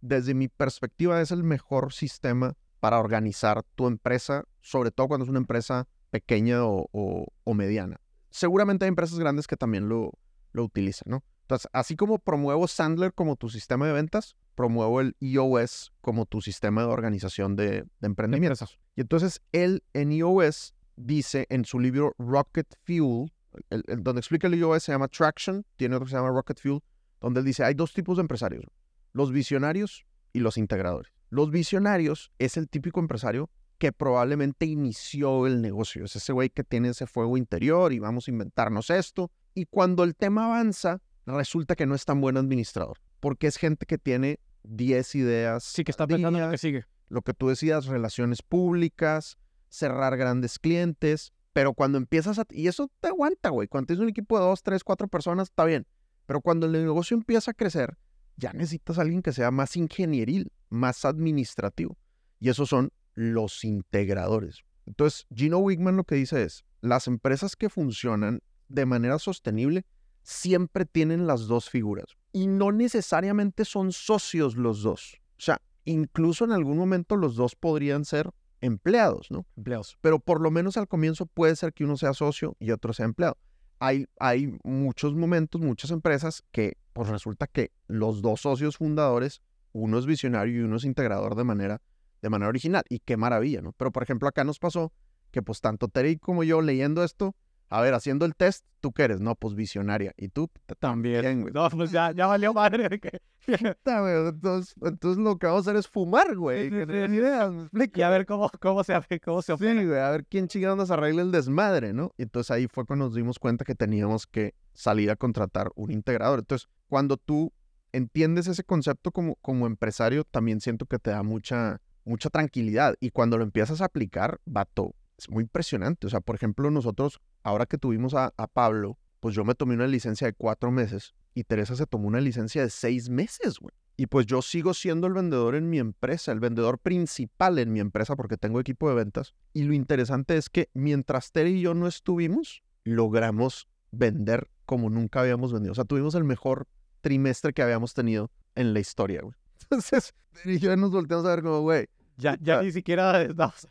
Desde mi perspectiva es el mejor sistema para organizar tu empresa, sobre todo cuando es una empresa pequeña o, o- o mediana. Seguramente hay empresas grandes que también lo, lo utilizan, ¿no? Entonces, así como promuevo Sandler como tu sistema de ventas, promuevo el EOS como tu sistema de organización de, de emprendimientos. Y entonces él en EOS dice en su libro Rocket Fuel, el- el- donde explica el EOS se llama Traction, tiene otro que se llama Rocket Fuel, donde él dice hay dos tipos de empresarios, los visionarios y los integradores. Los visionarios es el típico empresario que probablemente inició el negocio, es ese güey que tiene ese fuego interior y vamos a inventarnos esto. Y cuando el tema avanza, resulta que no es tan buen administrador, porque es gente que tiene 10 ideas. Sí, que está pensando en lo que sigue. lo que tú decías, relaciones públicas, cerrar grandes clientes, pero cuando empiezas a... Y eso te aguanta, güey. Cuando tienes un equipo de dos, tres, cuatro personas, está bien. Pero cuando el negocio empieza a crecer, ya necesitas a alguien que sea más ingenieril, más administrativo. Y esos son los integradores. Entonces, Gino Wigman lo que dice es, las empresas que funcionan de manera sostenible siempre tienen las dos figuras. Y no necesariamente son socios los dos. O sea, incluso en algún momento los dos podrían ser empleados, ¿no? Empleados. Pero por lo menos al comienzo puede ser que uno sea socio y otro sea empleado. Hay, hay muchos momentos, muchas empresas que pues resulta que los dos socios fundadores, uno es visionario y uno es integrador de manera, de manera original. Y qué maravilla, ¿no? Pero por ejemplo acá nos pasó que pues tanto Terry como yo leyendo esto, a ver, haciendo el test, ¿tú qué eres? No, pues visionaria. ¿Y tú? También. güey. No, pues ya, ya valió madre. Entonces, entonces lo que vamos a hacer es fumar, güey. Que no sí. ideas, ¿me y a ver cómo, cómo se hace, cómo se Sí, güey, a ver quién chingados arregla el desmadre, ¿no? Y entonces ahí fue cuando nos dimos cuenta que teníamos que salir a contratar un integrador. Entonces, cuando tú entiendes ese concepto como, como empresario, también siento que te da mucha, mucha tranquilidad. Y cuando lo empiezas a aplicar, vato, es muy impresionante. O sea, por ejemplo, nosotros, ahora que tuvimos a, a Pablo, pues yo me tomé una licencia de cuatro meses y Teresa se tomó una licencia de seis meses, güey. Y pues yo sigo siendo el vendedor en mi empresa, el vendedor principal en mi empresa porque tengo equipo de ventas. Y lo interesante es que mientras Tere y yo no estuvimos, logramos vender como nunca habíamos vendido. O sea, tuvimos el mejor trimestre que habíamos tenido en la historia, güey. Entonces, y yo nos volteamos a ver como, güey, Ya, ya ni siquiera estamos,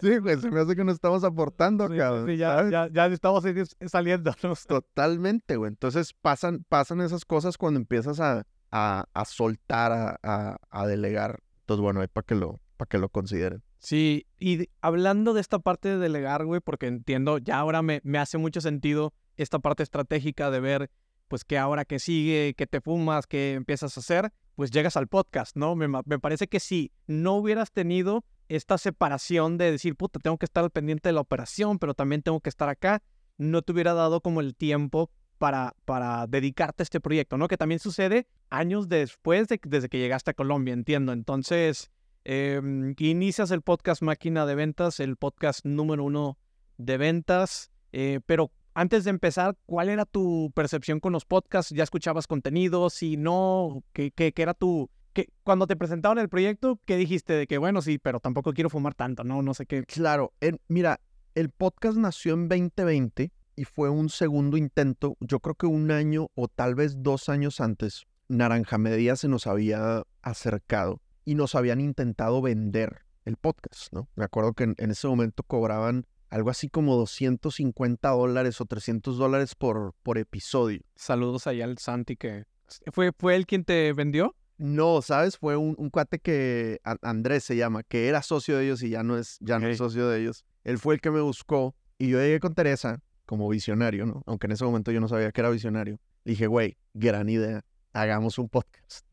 sí, güey, se me hace que no estamos aportando, sí, cabrón. sí, ya, ya, ya estamos. ¿no? Totalmente, güey. Entonces pasan, pasan esas cosas cuando empiezas a, a, a soltar, a, a, a delegar. Entonces, bueno, ahí para que lo, para que lo consideren. Sí, y hablando de esta parte de delegar, güey, porque entiendo, ya ahora me, me hace mucho sentido esta parte estratégica de ver, pues, qué ahora que sigue, qué te fumas, qué empiezas a hacer, pues llegas al podcast, ¿no? Me, me parece que si no hubieras tenido esta separación de decir, puta, tengo que estar al pendiente de la operación, pero también tengo que estar acá, no te hubiera dado como el tiempo para, para dedicarte a este proyecto, ¿no? Que también sucede años después de desde que llegaste a Colombia, entiendo. Entonces, Em, inicias el podcast Máquina de Ventas, el podcast número uno de ventas. eh, pero antes de empezar, ¿cuál era tu percepción con los podcasts? ¿Ya escuchabas contenido? Si no, ¿qué, era tu... qué- cuando te presentaron el proyecto, ¿qué dijiste? De que, bueno, sí, pero tampoco quiero fumar tanto, ¿no? No sé qué. Claro, en- mira, el podcast nació en 2020 y fue un segundo intento. Yo creo que un año o tal vez dos años antes, Naranja Media se nos había acercado y nos habían intentado vender el podcast, ¿no? Me acuerdo que en, en ese momento cobraban algo así como 250 dólares o 300 dólares por, por episodio. Saludos allá al Santi que... ¿Fue, ¿Fue él quien te vendió? No, ¿sabes? Fue un, un cuate que a- Andrés se llama, que era socio de ellos y ya no es, ya no es socio de ellos. Él fue el que me buscó y yo llegué con Teresa como visionario, ¿no? Aunque en ese momento yo no sabía que era visionario. Le dije, güey, gran idea, hagamos un podcast.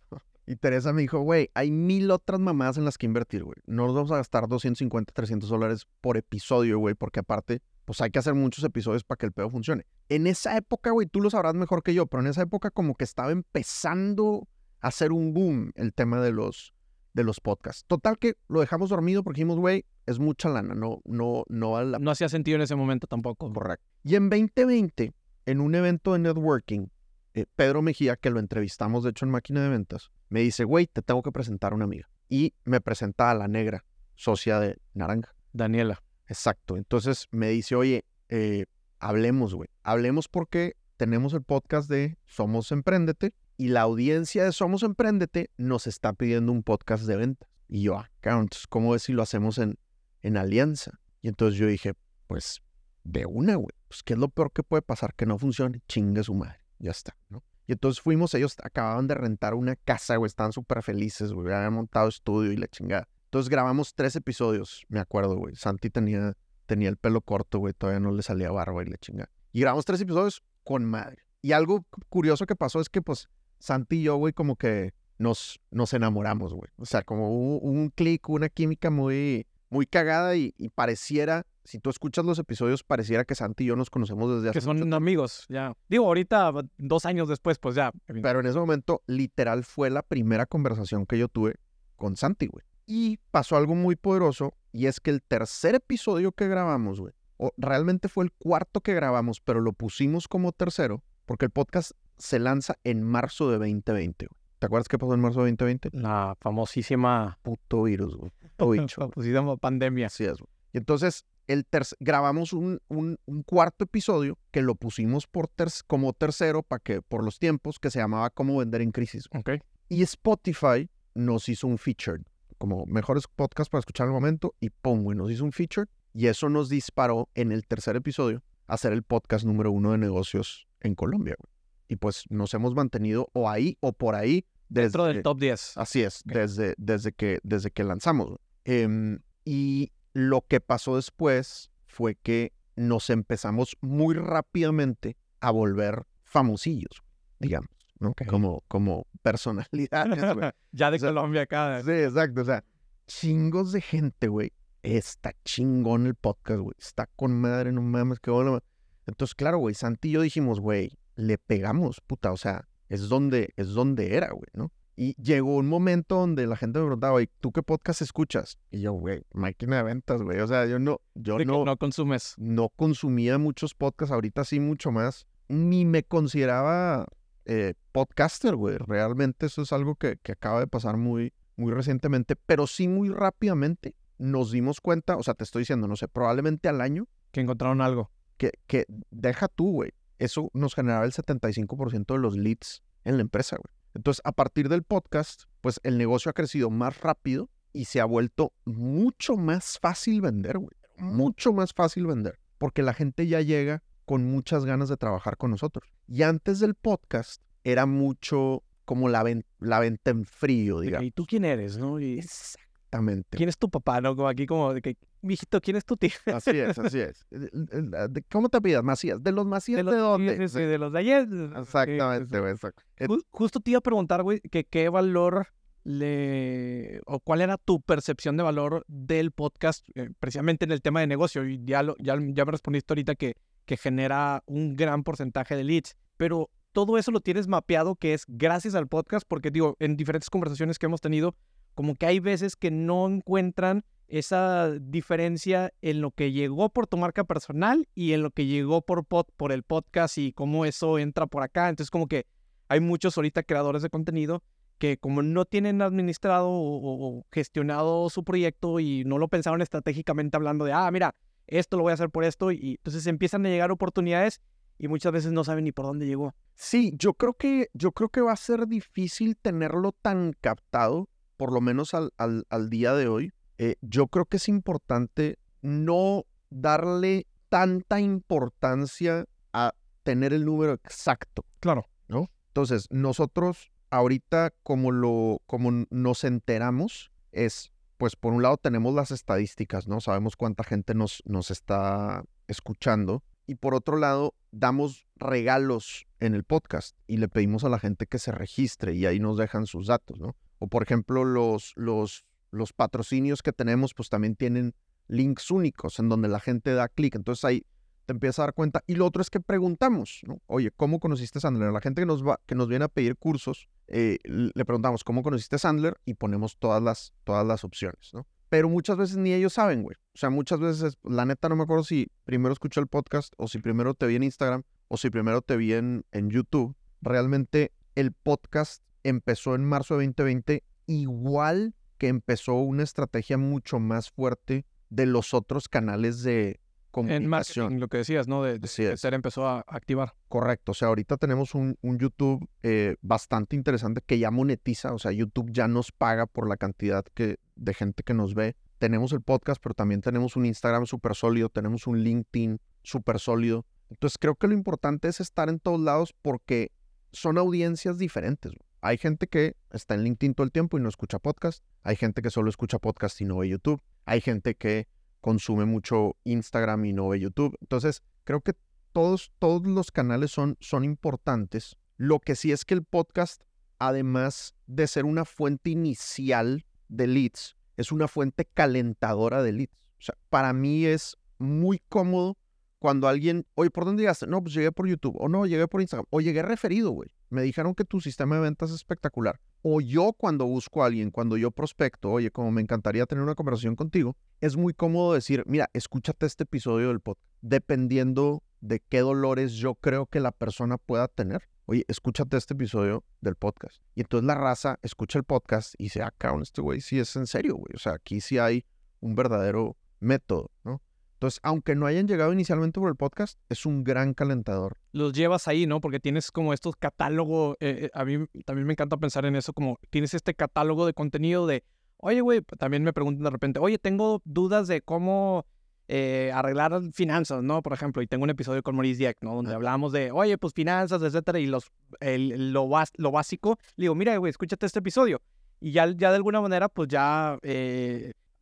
Y Teresa me dijo, güey, hay mil otras mamadas en las que invertir, güey. No nos vamos a gastar 250, 300 dólares por episodio, güey, porque aparte, pues hay que hacer muchos episodios para que el pedo funcione. En esa época, güey, tú lo sabrás mejor que yo, pero en esa época como que estaba empezando a hacer un boom el tema de los, de los podcasts. Total que lo dejamos dormido porque dijimos, güey, es mucha lana, no, no, no vale la No hacía sentido en ese momento tampoco. Correcto. Y en 2020, en un evento de networking, eh, Pedro Mejía, que lo entrevistamos de hecho en Máquina de Ventas, me dice, güey, te tengo que presentar a una amiga. Y me presenta a la negra, socia de Naranja. Daniela. Exacto. Entonces me dice, oye, eh, hablemos, güey. Hablemos porque tenemos el podcast de Somos Emprendete y la audiencia de Somos Emprendete nos está pidiendo un podcast de ventas. Y yo, ah, entonces, ¿cómo ves si lo hacemos en, en alianza? Y entonces yo dije, pues, de una, güey. Pues, ¿qué es lo peor que puede pasar? Que no funcione. Chingue su madre. Ya está, ¿no? Y entonces fuimos, ellos acababan de rentar una casa, güey. Estaban súper felices, güey. Habían montado estudio y la chingada. Entonces grabamos tres episodios, me acuerdo, güey. Santi tenía, tenía el pelo corto, güey. Todavía no le salía barba y la chingada. Y grabamos tres episodios con madre. Y algo cu- curioso que pasó es que, pues, Santi y yo, güey, como que nos, nos enamoramos, güey. O sea, como hubo un clic, una química muy, muy cagada y, y pareciera, si tú escuchas los episodios, pareciera que Santi y yo nos conocemos desde hace Que son mucho amigos, ya. Digo, ahorita, dos años después, pues ya. Pero en ese momento, literal, fue la primera conversación que yo tuve con Santi, güey. Y pasó algo muy poderoso, y es que el tercer episodio que grabamos, güey, o realmente fue el cuarto que grabamos, pero lo pusimos como tercero, porque el podcast se lanza en marzo de 2020, güey. ¿Te acuerdas qué pasó en marzo de 2020? La famosísima, Puto virus, güey. Bicho. famosísima pandemia. Así es, güey. Y entonces, el grabamos un, un- un cuarto episodio que lo pusimos por ter- como tercero para que, por los tiempos, que se llamaba Cómo vender en crisis. Ok. Y Spotify nos hizo un feature, como mejores podcasts para escuchar al momento, y pum, güey, nos hizo un feature. Y eso nos disparó en el tercer episodio a ser el podcast número uno de negocios en Colombia, güey. Y pues nos hemos mantenido o ahí o por ahí desde... Dentro del top 10. Así es, desde, desde, que, desde que lanzamos. Em, y lo que pasó después fue que nos empezamos muy rápidamente a volver famosillos, digamos, ¿no? Como, como personalidades, güey. ya de O sea, Colombia acá. Sí, exacto. O sea, chingos de gente, güey. Está chingón el podcast, güey. Está con madre, no mames, qué bueno. Entonces, claro, güey, Santi y yo dijimos, güey, le pegamos, puta. O sea, es donde, es donde era, güey, ¿no? Y llegó un momento donde la gente me preguntaba, güey, ¿tú qué podcast escuchas? Y yo, güey, máquina de ventas, güey. O sea, yo no, yo de no, no consumes. no consumía muchos podcasts, ahorita sí mucho más. Ni me consideraba eh, podcaster, güey. Realmente eso es algo que, que acaba de pasar muy, muy recientemente, pero sí muy rápidamente nos dimos cuenta, o sea, te estoy diciendo, no sé, probablemente al año, Que encontraron algo. que, que deja tú, güey. Eso nos generaba el 75% de los leads en la empresa, güey. Entonces, a partir del podcast, pues el negocio ha crecido más rápido y se ha vuelto mucho más fácil vender, güey. Mucho más fácil vender. Porque la gente ya llega con muchas ganas de trabajar con nosotros. Y antes del podcast era mucho como la, ven- la venta en frío, digamos. ¿Y tú quién eres, no? Y, Exactamente. ¿Quién es tu papá, no? Como aquí como de que, mijito, ¿quién es tu tío? Así es, así es. ¿Cómo te pidas? Macías. ¿De los Macías de, dónde? sí, sí, de los de ayer. Exactamente, sí, güey, Justo te iba a preguntar, güey, que qué valor le... o cuál era tu percepción de valor del podcast, eh, precisamente en el tema de negocio. Y ya, lo, ya, ya me respondiste ahorita que, que genera un gran porcentaje de leads. Pero todo eso lo tienes mapeado que es gracias al podcast, porque digo, en diferentes conversaciones que hemos tenido, como que hay veces que no encuentran esa diferencia en lo que llegó por tu marca personal y en lo que llegó por, pod- por el podcast y cómo eso entra por acá. Entonces como que hay muchos ahorita creadores de contenido que como no tienen administrado o, gestionado su proyecto y no lo pensaron estratégicamente hablando de, ah, mira, esto lo voy a hacer por esto y entonces empiezan a llegar oportunidades y muchas veces no saben ni por dónde llegó. Sí, yo creo que, yo creo que va a ser difícil tenerlo tan captado, por lo menos al, al, al día de hoy. Eh, yo creo que es importante no darle tanta importancia a tener el número exacto. Claro. ¿no? Entonces, nosotros ahorita como lo como nos enteramos es pues por un lado tenemos las estadísticas, ¿no? Sabemos cuánta gente nos nos está escuchando y por otro lado damos regalos en el podcast y le pedimos a la gente que se registre y ahí nos dejan sus datos, ¿no? O por ejemplo, los los los patrocinios que tenemos pues también tienen links únicos en donde la gente da clic. Entonces ahí te empiezas a dar cuenta. Y lo otro es que preguntamos, ¿no? Oye, ¿cómo conociste a Sandler? La gente que nos, va, que nos viene a pedir cursos, eh, le preguntamos, ¿cómo conociste a Sandler? Y ponemos todas las, todas las opciones, ¿no? Pero muchas veces ni ellos saben, güey. O sea, muchas veces, la neta, no me acuerdo si primero escuché el podcast o si primero te vi en Instagram o si primero te vi en, en YouTube. Realmente el podcast empezó en marzo de 2020 igual que empezó una estrategia mucho más fuerte de los otros canales de, en marketing, lo que decías, ¿no? De, de ser empezó a activar. Correcto. O sea, ahorita tenemos un, un YouTube eh, bastante interesante que ya monetiza. O sea, YouTube ya nos paga por la cantidad que, de gente que nos ve. Tenemos el podcast, pero también tenemos un Instagram súper sólido. Tenemos un LinkedIn súper sólido. Entonces, creo que lo importante es estar en todos lados porque son audiencias diferentes. Hay gente que está en LinkedIn todo el tiempo y no escucha podcast. Hay gente que solo escucha podcast y no ve YouTube. Hay gente que consume mucho Instagram y no ve YouTube. Entonces, creo que todos, todos los canales son, son importantes. Lo que sí es que el podcast, además de ser una fuente inicial de leads, es una fuente calentadora de leads. O sea, para mí es muy cómodo cuando alguien, oye, ¿por dónde llegaste? No, pues llegué por YouTube. O no, llegué por Instagram. O llegué referido, güey. Me dijeron que tu sistema de ventas es espectacular. O yo cuando busco a alguien, cuando yo prospecto, oye, como me encantaría tener una conversación contigo, es muy cómodo decir, mira, escúchate este episodio del podcast. Dependiendo de qué dolores yo creo que la persona pueda tener. Oye, escúchate este episodio del podcast. Y entonces la raza escucha el podcast y se acá, este güey sí es en serio, güey. O sea, aquí sí hay un verdadero método, ¿no? Entonces, aunque no hayan llegado inicialmente por el podcast, es un gran calentador. Los llevas ahí, ¿no? Porque tienes como estos catálogos, eh, eh, a mí también me encanta pensar en eso, como tienes este catálogo de contenido de, oye, güey, también me preguntan de repente, oye, tengo dudas de cómo eh, arreglar finanzas, ¿no? Por ejemplo, y tengo un episodio con Maurice Dieck, ¿no? Donde hablamos de, oye, pues finanzas, etcétera, y los, lo, lo básico. Le digo, mira, güey, escúchate este episodio. Y ya, ya de alguna manera, pues ya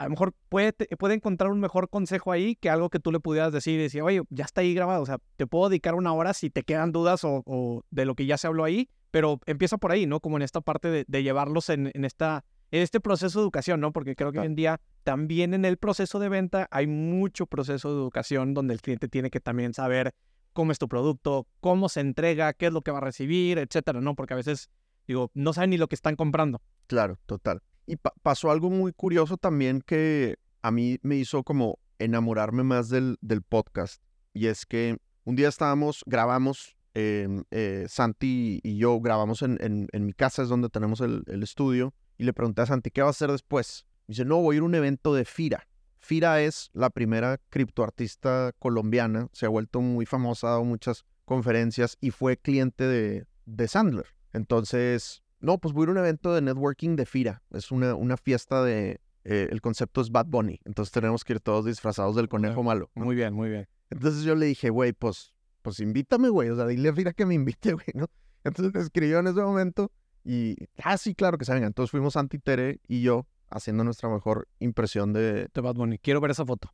a lo mejor puede, puede encontrar un mejor consejo ahí que algo que tú le pudieras decir y decir, oye, ya está ahí grabado, o sea, te puedo dedicar una hora si te quedan dudas o, de lo que ya se habló ahí, pero empieza por ahí, ¿no? Como en esta parte de, llevarlos en, esta, en este proceso de educación, ¿no? Porque creo que hoy en día también en el proceso de venta hay mucho proceso de educación donde el cliente tiene que también saber cómo es tu producto, cómo se entrega, qué es lo que va a recibir, etcétera, ¿no? Porque a veces, digo, no saben ni lo que están comprando. Claro, total. Y pasó algo muy curioso también que a mí me hizo como enamorarme más del, del podcast. Y es que un día estábamos, grabamos, eh, Santi y yo grabamos en, en, mi casa, es donde tenemos el, el, estudio. Y le pregunté a Santi, ¿qué va a hacer después? Me dice, no, voy a ir a un evento de FIRA. FIRA es la primera criptoartista colombiana, se ha vuelto muy famosa, ha dado muchas conferencias y fue cliente de, de Sandler. Entonces, no, pues voy a ir a un evento de networking de FIRA. Es una, una fiesta de... Eh, el concepto es Bad Bunny. Entonces tenemos que ir todos disfrazados del conejo malo. Muy bien, muy bien. Entonces yo le dije, güey, pues, pues invítame, güey. O sea, dile a FIRA que me invite, güey, ¿no? Entonces me escribió en ese momento y, ah, sí, claro que se venga. Entonces fuimos Santi Tere y yo haciendo nuestra mejor impresión de... De Bad Bunny. Quiero ver esa foto.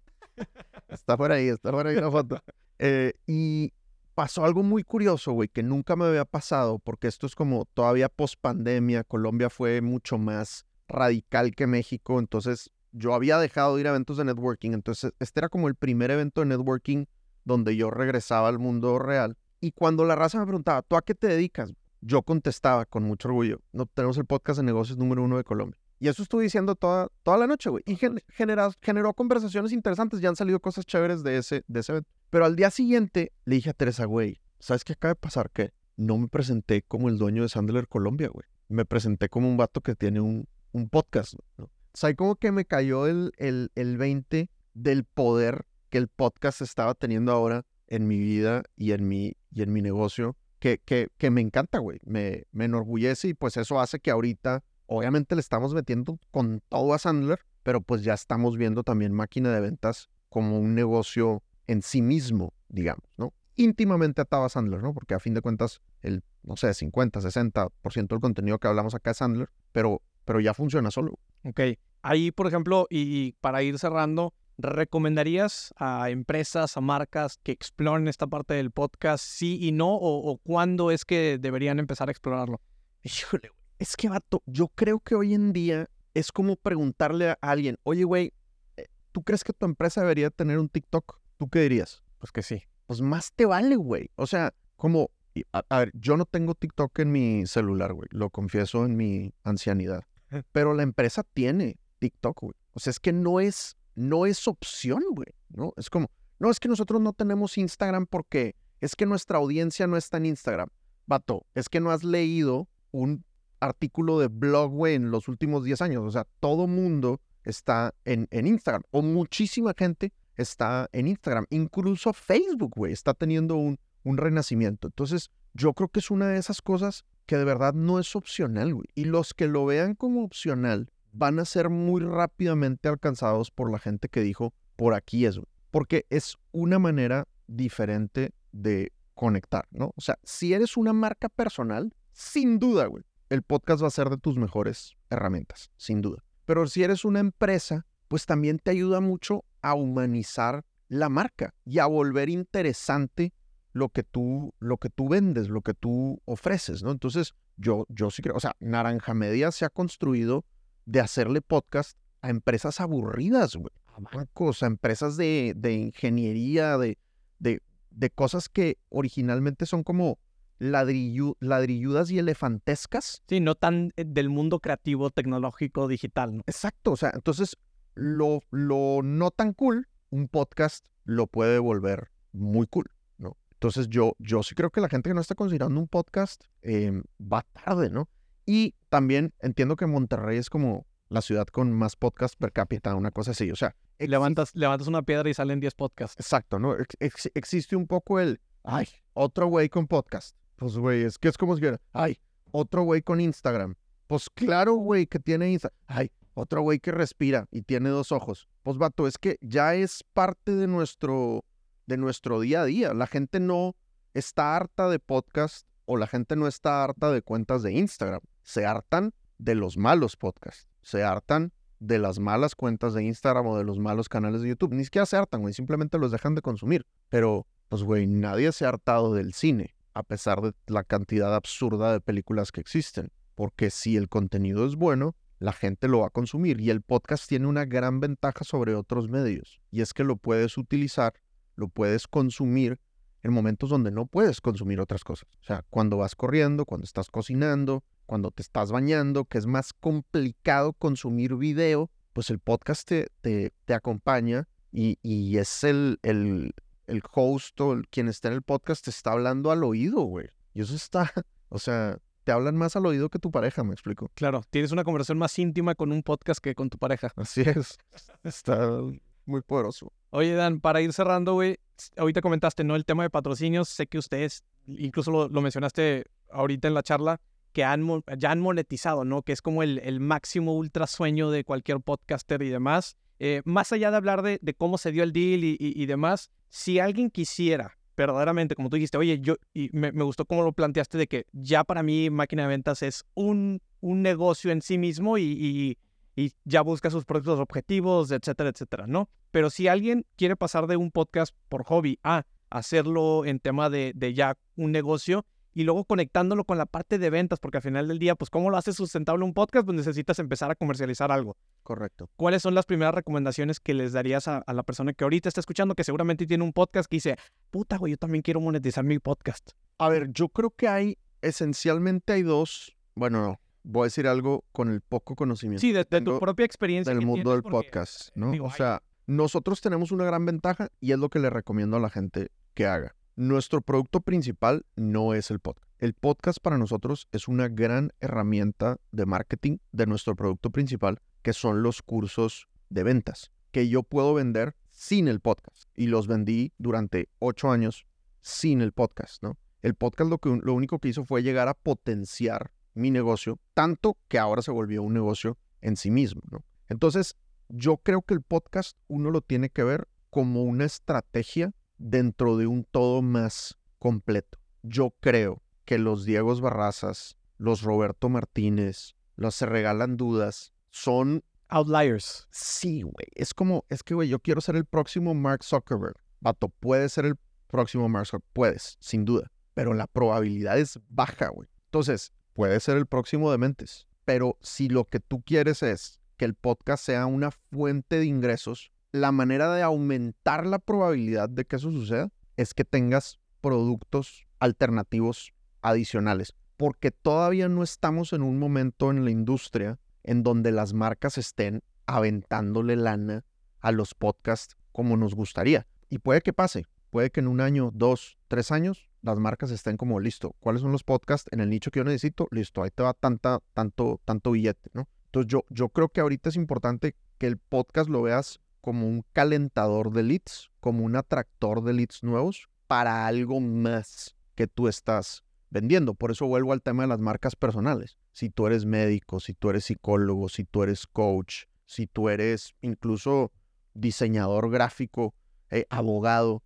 está por ahí, está por ahí la foto. Eh, y pasó algo muy curioso, güey, que nunca me había pasado, porque esto es como todavía post pandemia, Colombia fue mucho más radical que México, entonces yo había dejado de ir a eventos de networking, entonces este era como el primer evento de networking donde yo regresaba al mundo real. Y cuando la raza me preguntaba, ¿tú a qué te dedicas? Yo contestaba con mucho orgullo, no tenemos el podcast de negocios número uno de Colombia. Y eso estuve diciendo toda, toda la noche, güey. Y generó conversaciones interesantes, ya han salido cosas chéveres de ese, de ese evento. Pero al día siguiente le dije a Teresa, güey, ¿sabes qué acaba de pasar? Que no me presenté como el dueño de Sandler Colombia, güey. Me presenté como un vato que tiene un, un podcast, ¿no? O sea, como que me cayó el, el, el 20 del poder que el podcast estaba teniendo ahora en mi vida y en mi, y en mi negocio, que, que, que me encanta, güey. Me, me enorgullece y pues eso hace que ahorita, obviamente le estamos metiendo con todo a Sandler, pero pues ya estamos viendo también máquina de ventas como un negocio en sí mismo, digamos, ¿no? Íntimamente atado a Sandler, ¿no? Porque a fin de cuentas, el, no sé, 50, 60% del contenido que hablamos acá es Sandler, pero, pero ya funciona solo. Ok. Ahí, por ejemplo, y para ir cerrando, ¿recomendarías a empresas, a marcas que exploren esta parte del podcast, sí y no? ¿O, o cuándo es que deberían empezar a explorarlo? Híjole, es que, vato, yo creo que hoy en día es como preguntarle a alguien, oye, güey, eh, ¿tú crees que tu empresa debería tener un TikTok? ¿Tú qué dirías? Pues que sí. Pues más te vale, güey. O sea, como, a, a ver, yo no tengo TikTok en mi celular, güey. Lo confieso en mi ancianidad. Pero la empresa tiene TikTok, güey. O sea, es que no es, no es opción, güey. ¿no? Es como, no, es que nosotros no tenemos Instagram porque es que nuestra audiencia no está en Instagram. Vato, es que no has leído un artículo de blog, güey, en los últimos 10 años. O sea, todo mundo está en, en Instagram. O muchísima gente está en Instagram. Incluso Facebook, güey, está teniendo un, un renacimiento. Entonces, yo creo que es una de esas cosas que de verdad no es opcional, güey. Y los que lo vean como opcional van a ser muy rápidamente alcanzados por la gente que dijo, por aquí es, güey. Porque es una manera diferente de conectar, ¿no? O sea, si eres una marca personal, sin duda, güey, el podcast va a ser de tus mejores herramientas, sin duda. Pero si eres una empresa, pues también te ayuda mucho a humanizar la marca y a volver interesante lo que tú, lo que tú vendes, lo que tú ofreces, ¿no? Entonces, yo, yo sí creo, o sea, Naranja Media se ha construido de hacerle podcast a empresas aburridas, güey. Una cosa, empresas de, de ingeniería, de, de, de cosas que originalmente son como ladrillu, ladrilludas y elefantescas. Sí, no tan eh, del mundo creativo, tecnológico, digital, ¿no? Exacto, o sea, entonces lo, lo no tan cool, un podcast lo puede volver muy cool, ¿no? Entonces yo, yo sí creo que la gente que no está considerando un podcast eh, va tarde, ¿no? Y también entiendo que Monterrey es como la ciudad con más podcasts per cápita, una cosa así, o sea... Levantas, levantas una piedra y salen 10 podcasts. Exacto, ¿no? Ex existe un poco el, ay, otro güey con podcast. Pues, güey, es que es como si fuera, ay, otro güey con Instagram. Pues claro, güey, que tiene Instagram. Ay, otro güey que respira y tiene dos ojos. Pues, vato, es que ya es parte de nuestro, de nuestro día a día. La gente no está harta de podcast o la gente no está harta de cuentas de Instagram. Se hartan de los malos podcasts. Se hartan de las malas cuentas de Instagram o de los malos canales de YouTube. Ni siquiera se hartan, güey. Simplemente los dejan de consumir. Pero, pues, güey, nadie se ha hartado del cine a pesar de la cantidad absurda de películas que existen. Porque si el contenido es bueno, la gente lo va a consumir. Y el podcast tiene una gran ventaja sobre otros medios. Y es que lo puedes utilizar, lo puedes consumir en momentos donde no puedes consumir otras cosas. O sea, cuando vas corriendo, cuando estás cocinando, cuando te estás bañando, que es más complicado consumir video, pues el podcast te, te, te acompaña y, y es el, el, el host o el, quien está en el podcast te está hablando al oído, güey. Y eso está, o sea, te hablan más al oído que tu pareja, me explico. Claro, tienes una conversación más íntima con un podcast que con tu pareja. Así es. Está muy poderoso. Oye, Dan, para ir cerrando, güey, ahorita comentaste, ¿no? El tema de patrocinios. Sé que ustedes, incluso lo, lo mencionaste ahorita en la charla, que han, ya han monetizado, ¿no? Que es como el, el máximo ultra sueño de cualquier podcaster y demás. Eh, más allá de hablar de, de, cómo se dio el deal y, y, y, demás, si alguien quisiera verdaderamente, como tú dijiste, oye, yo, y me, me, gustó cómo lo planteaste de que ya para mí máquina de ventas es un, un negocio en sí mismo y, y ya busca sus propios objetivos, etcétera, etcétera, ¿no? Pero si alguien quiere pasar de un podcast por hobby a hacerlo en tema de, de ya un negocio, y luego conectándolo con la parte de ventas, porque al final del día, pues, ¿cómo lo haces sustentable un podcast? Pues necesitas empezar a comercializar algo. Correcto. ¿Cuáles son las primeras recomendaciones que les darías a, a, la persona que ahorita está escuchando, que seguramente tiene un podcast que dice, puta, güey, yo también quiero monetizar mi podcast? A ver, yo creo que hay, esencialmente hay dos, bueno, voy a decir algo con el poco conocimiento. Sí, de, de tu propia experiencia. Del mundo del porque, podcast, ¿no? Digo, o sea, nosotros tenemos una gran ventaja y es lo que le recomiendo a la gente que haga nuestro producto principal no es el podcast. El podcast para nosotros es una gran herramienta de marketing de nuestro producto principal, que son los cursos de ventas, que yo puedo vender sin el podcast. Y los vendí durante ocho años sin el podcast, ¿no? El podcast lo, que, lo único que hizo fue llegar a potenciar mi negocio, tanto que ahora se volvió un negocio en sí mismo, ¿no? Entonces, yo creo que el podcast uno lo tiene que ver como una estrategia dentro de un todo más completo. Yo creo que los Diegos Barrazas, los Roberto Martínez, los Se Regalan Dudas, son... Outliers. Sí, güey. Es como, es que, güey, yo quiero ser el próximo Mark Zuckerberg. Vato, puedes ser el próximo Mark Zuckerberg. Puedes, sin duda. Pero la probabilidad es baja, güey. Entonces, puedes ser el próximo de mentes. Pero si lo que tú quieres es que el podcast sea una fuente de ingresos, la manera de aumentar la probabilidad de que eso suceda es que tengas productos alternativos adicionales, porque todavía no estamos en un momento en la industria en donde las marcas estén aventándole lana a los podcasts como nos gustaría. Y puede que pase, puede que en un año, dos, tres años, las marcas estén como, listo, ¿cuáles son los podcasts en el nicho que yo necesito? Listo, ahí te va tanta, tanto, tanto billete, ¿no? Entonces yo, yo creo que ahorita es importante que el podcast lo veas como un calentador de leads, como un atractor de leads nuevos para algo más que tú estás vendiendo. Por eso vuelvo al tema de las marcas personales. Si tú eres médico, si tú eres psicólogo, si tú eres coach, si tú eres incluso diseñador gráfico, eh, abogado,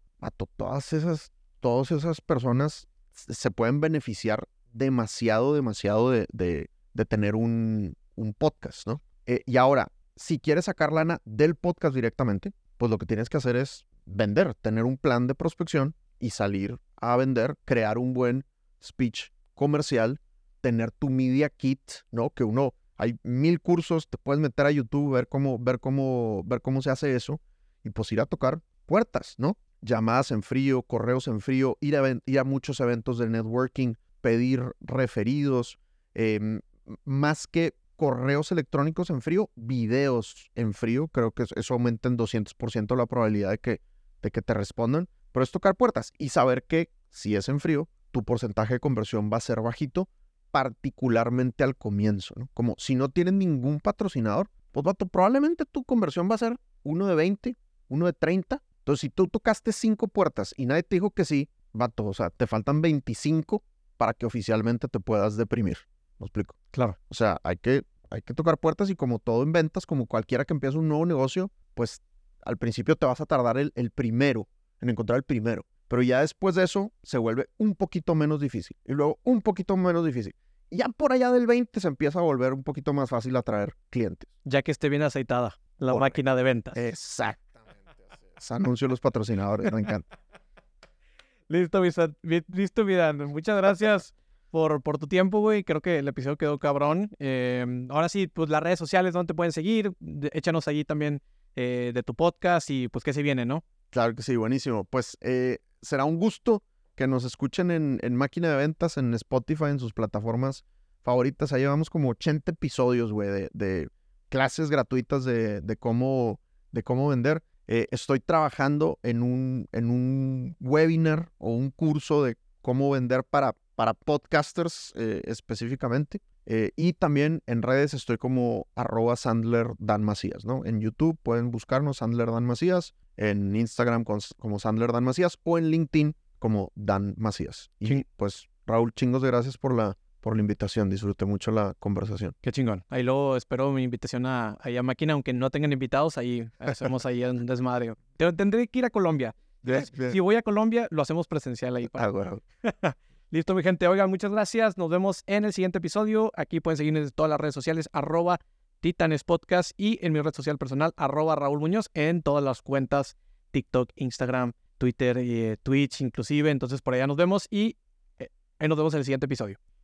todas esas, todas esas personas se pueden beneficiar demasiado, demasiado de, tener un, un, podcast, ¿no? Eh, y ahora, si quieres sacar lana del podcast directamente, pues lo que tienes que hacer es vender, tener un plan de prospección y salir a vender, crear un buen speech comercial, tener tu media kit, ¿no? Que uno, hay mil cursos, te puedes meter a YouTube, ver cómo, ver cómo, ver cómo se hace eso y pues ir a tocar puertas, ¿no? Llamadas en frío, correos en frío, ir a, ir a muchos eventos de networking, pedir referidos, em, más que correos electrónicos en frío, videos en frío, creo que eso aumenta en 200% la probabilidad de que, de que te respondan pero es tocar puertas y saber que si es en frío, tu porcentaje de conversión va a ser bajito, particularmente al comienzo, ¿no? Como si no tienes ningún patrocinador, pues vato, probablemente tu conversión va a ser uno de 20, uno de 30. Entonces, si tú tocaste cinco puertas y nadie te dijo que sí, vato, o sea, te faltan 25 para que oficialmente te puedas deprimir. ¿Me explico? Claro. O sea, hay que, hay que tocar puertas y como todo en ventas, como cualquiera que empiece un nuevo negocio, pues al principio te vas a tardar el, el primero en encontrar el primero. Pero ya después de eso se vuelve un poquito menos difícil. Y luego un poquito menos difícil. Y ya por allá del 20 se empieza a volver un poquito más fácil atraer clientes. Ya que esté bien aceitada la máquina de ventas. Exactamente. anuncio los patrocinadores, me encanta. Listo, listo. Muchas gracias por, tu tiempo, güey. Creo que el episodio quedó cabrón. Em, ahora sí, pues las redes sociales, ¿dónde te pueden seguir? échanos allí también eh, de tu podcast y pues qué se viene, ¿no? Claro que sí, buenísimo. Pues eh, será un gusto que nos escuchen en, Máquina de Ventas, en Spotify, en sus plataformas favoritas. Ahí llevamos como 80 episodios, güey, de, de, clases gratuitas de, de, cómo, de cómo vender. Eh, estoy trabajando en un, en un webinar o un curso de cómo vender para, para podcasters eh, específicamente. y también en redes estoy como arroba Sandler Dan Macías, ¿no? En YouTube pueden buscarnos Sandler Dan Macías en Instagram como Sandler Dan Macías o en LinkedIn como Dan Macías. Y pues, Raúl, chingos de gracias por la, por la invitación. Disfruté mucho la conversación. Qué chingón. Ahí luego espero mi invitación a, a Máquina, aunque no tengan invitados, ahí hacemos ahí un desmadre. Tendré que ir a Colombia. Si voy a Colombia, lo hacemos presencial ahí. Para... Ah, Listo, mi gente. Oigan, muchas gracias. Nos vemos en el siguiente episodio. Aquí pueden seguirnos en todas las redes sociales, arroba Titanes y en mi red social personal, arroba Raúl Muñoz, en todas las cuentas, TikTok, Instagram, Twitter, eh, Twitch inclusive. Entonces por allá nos vemos y eh, nos vemos en el siguiente episodio.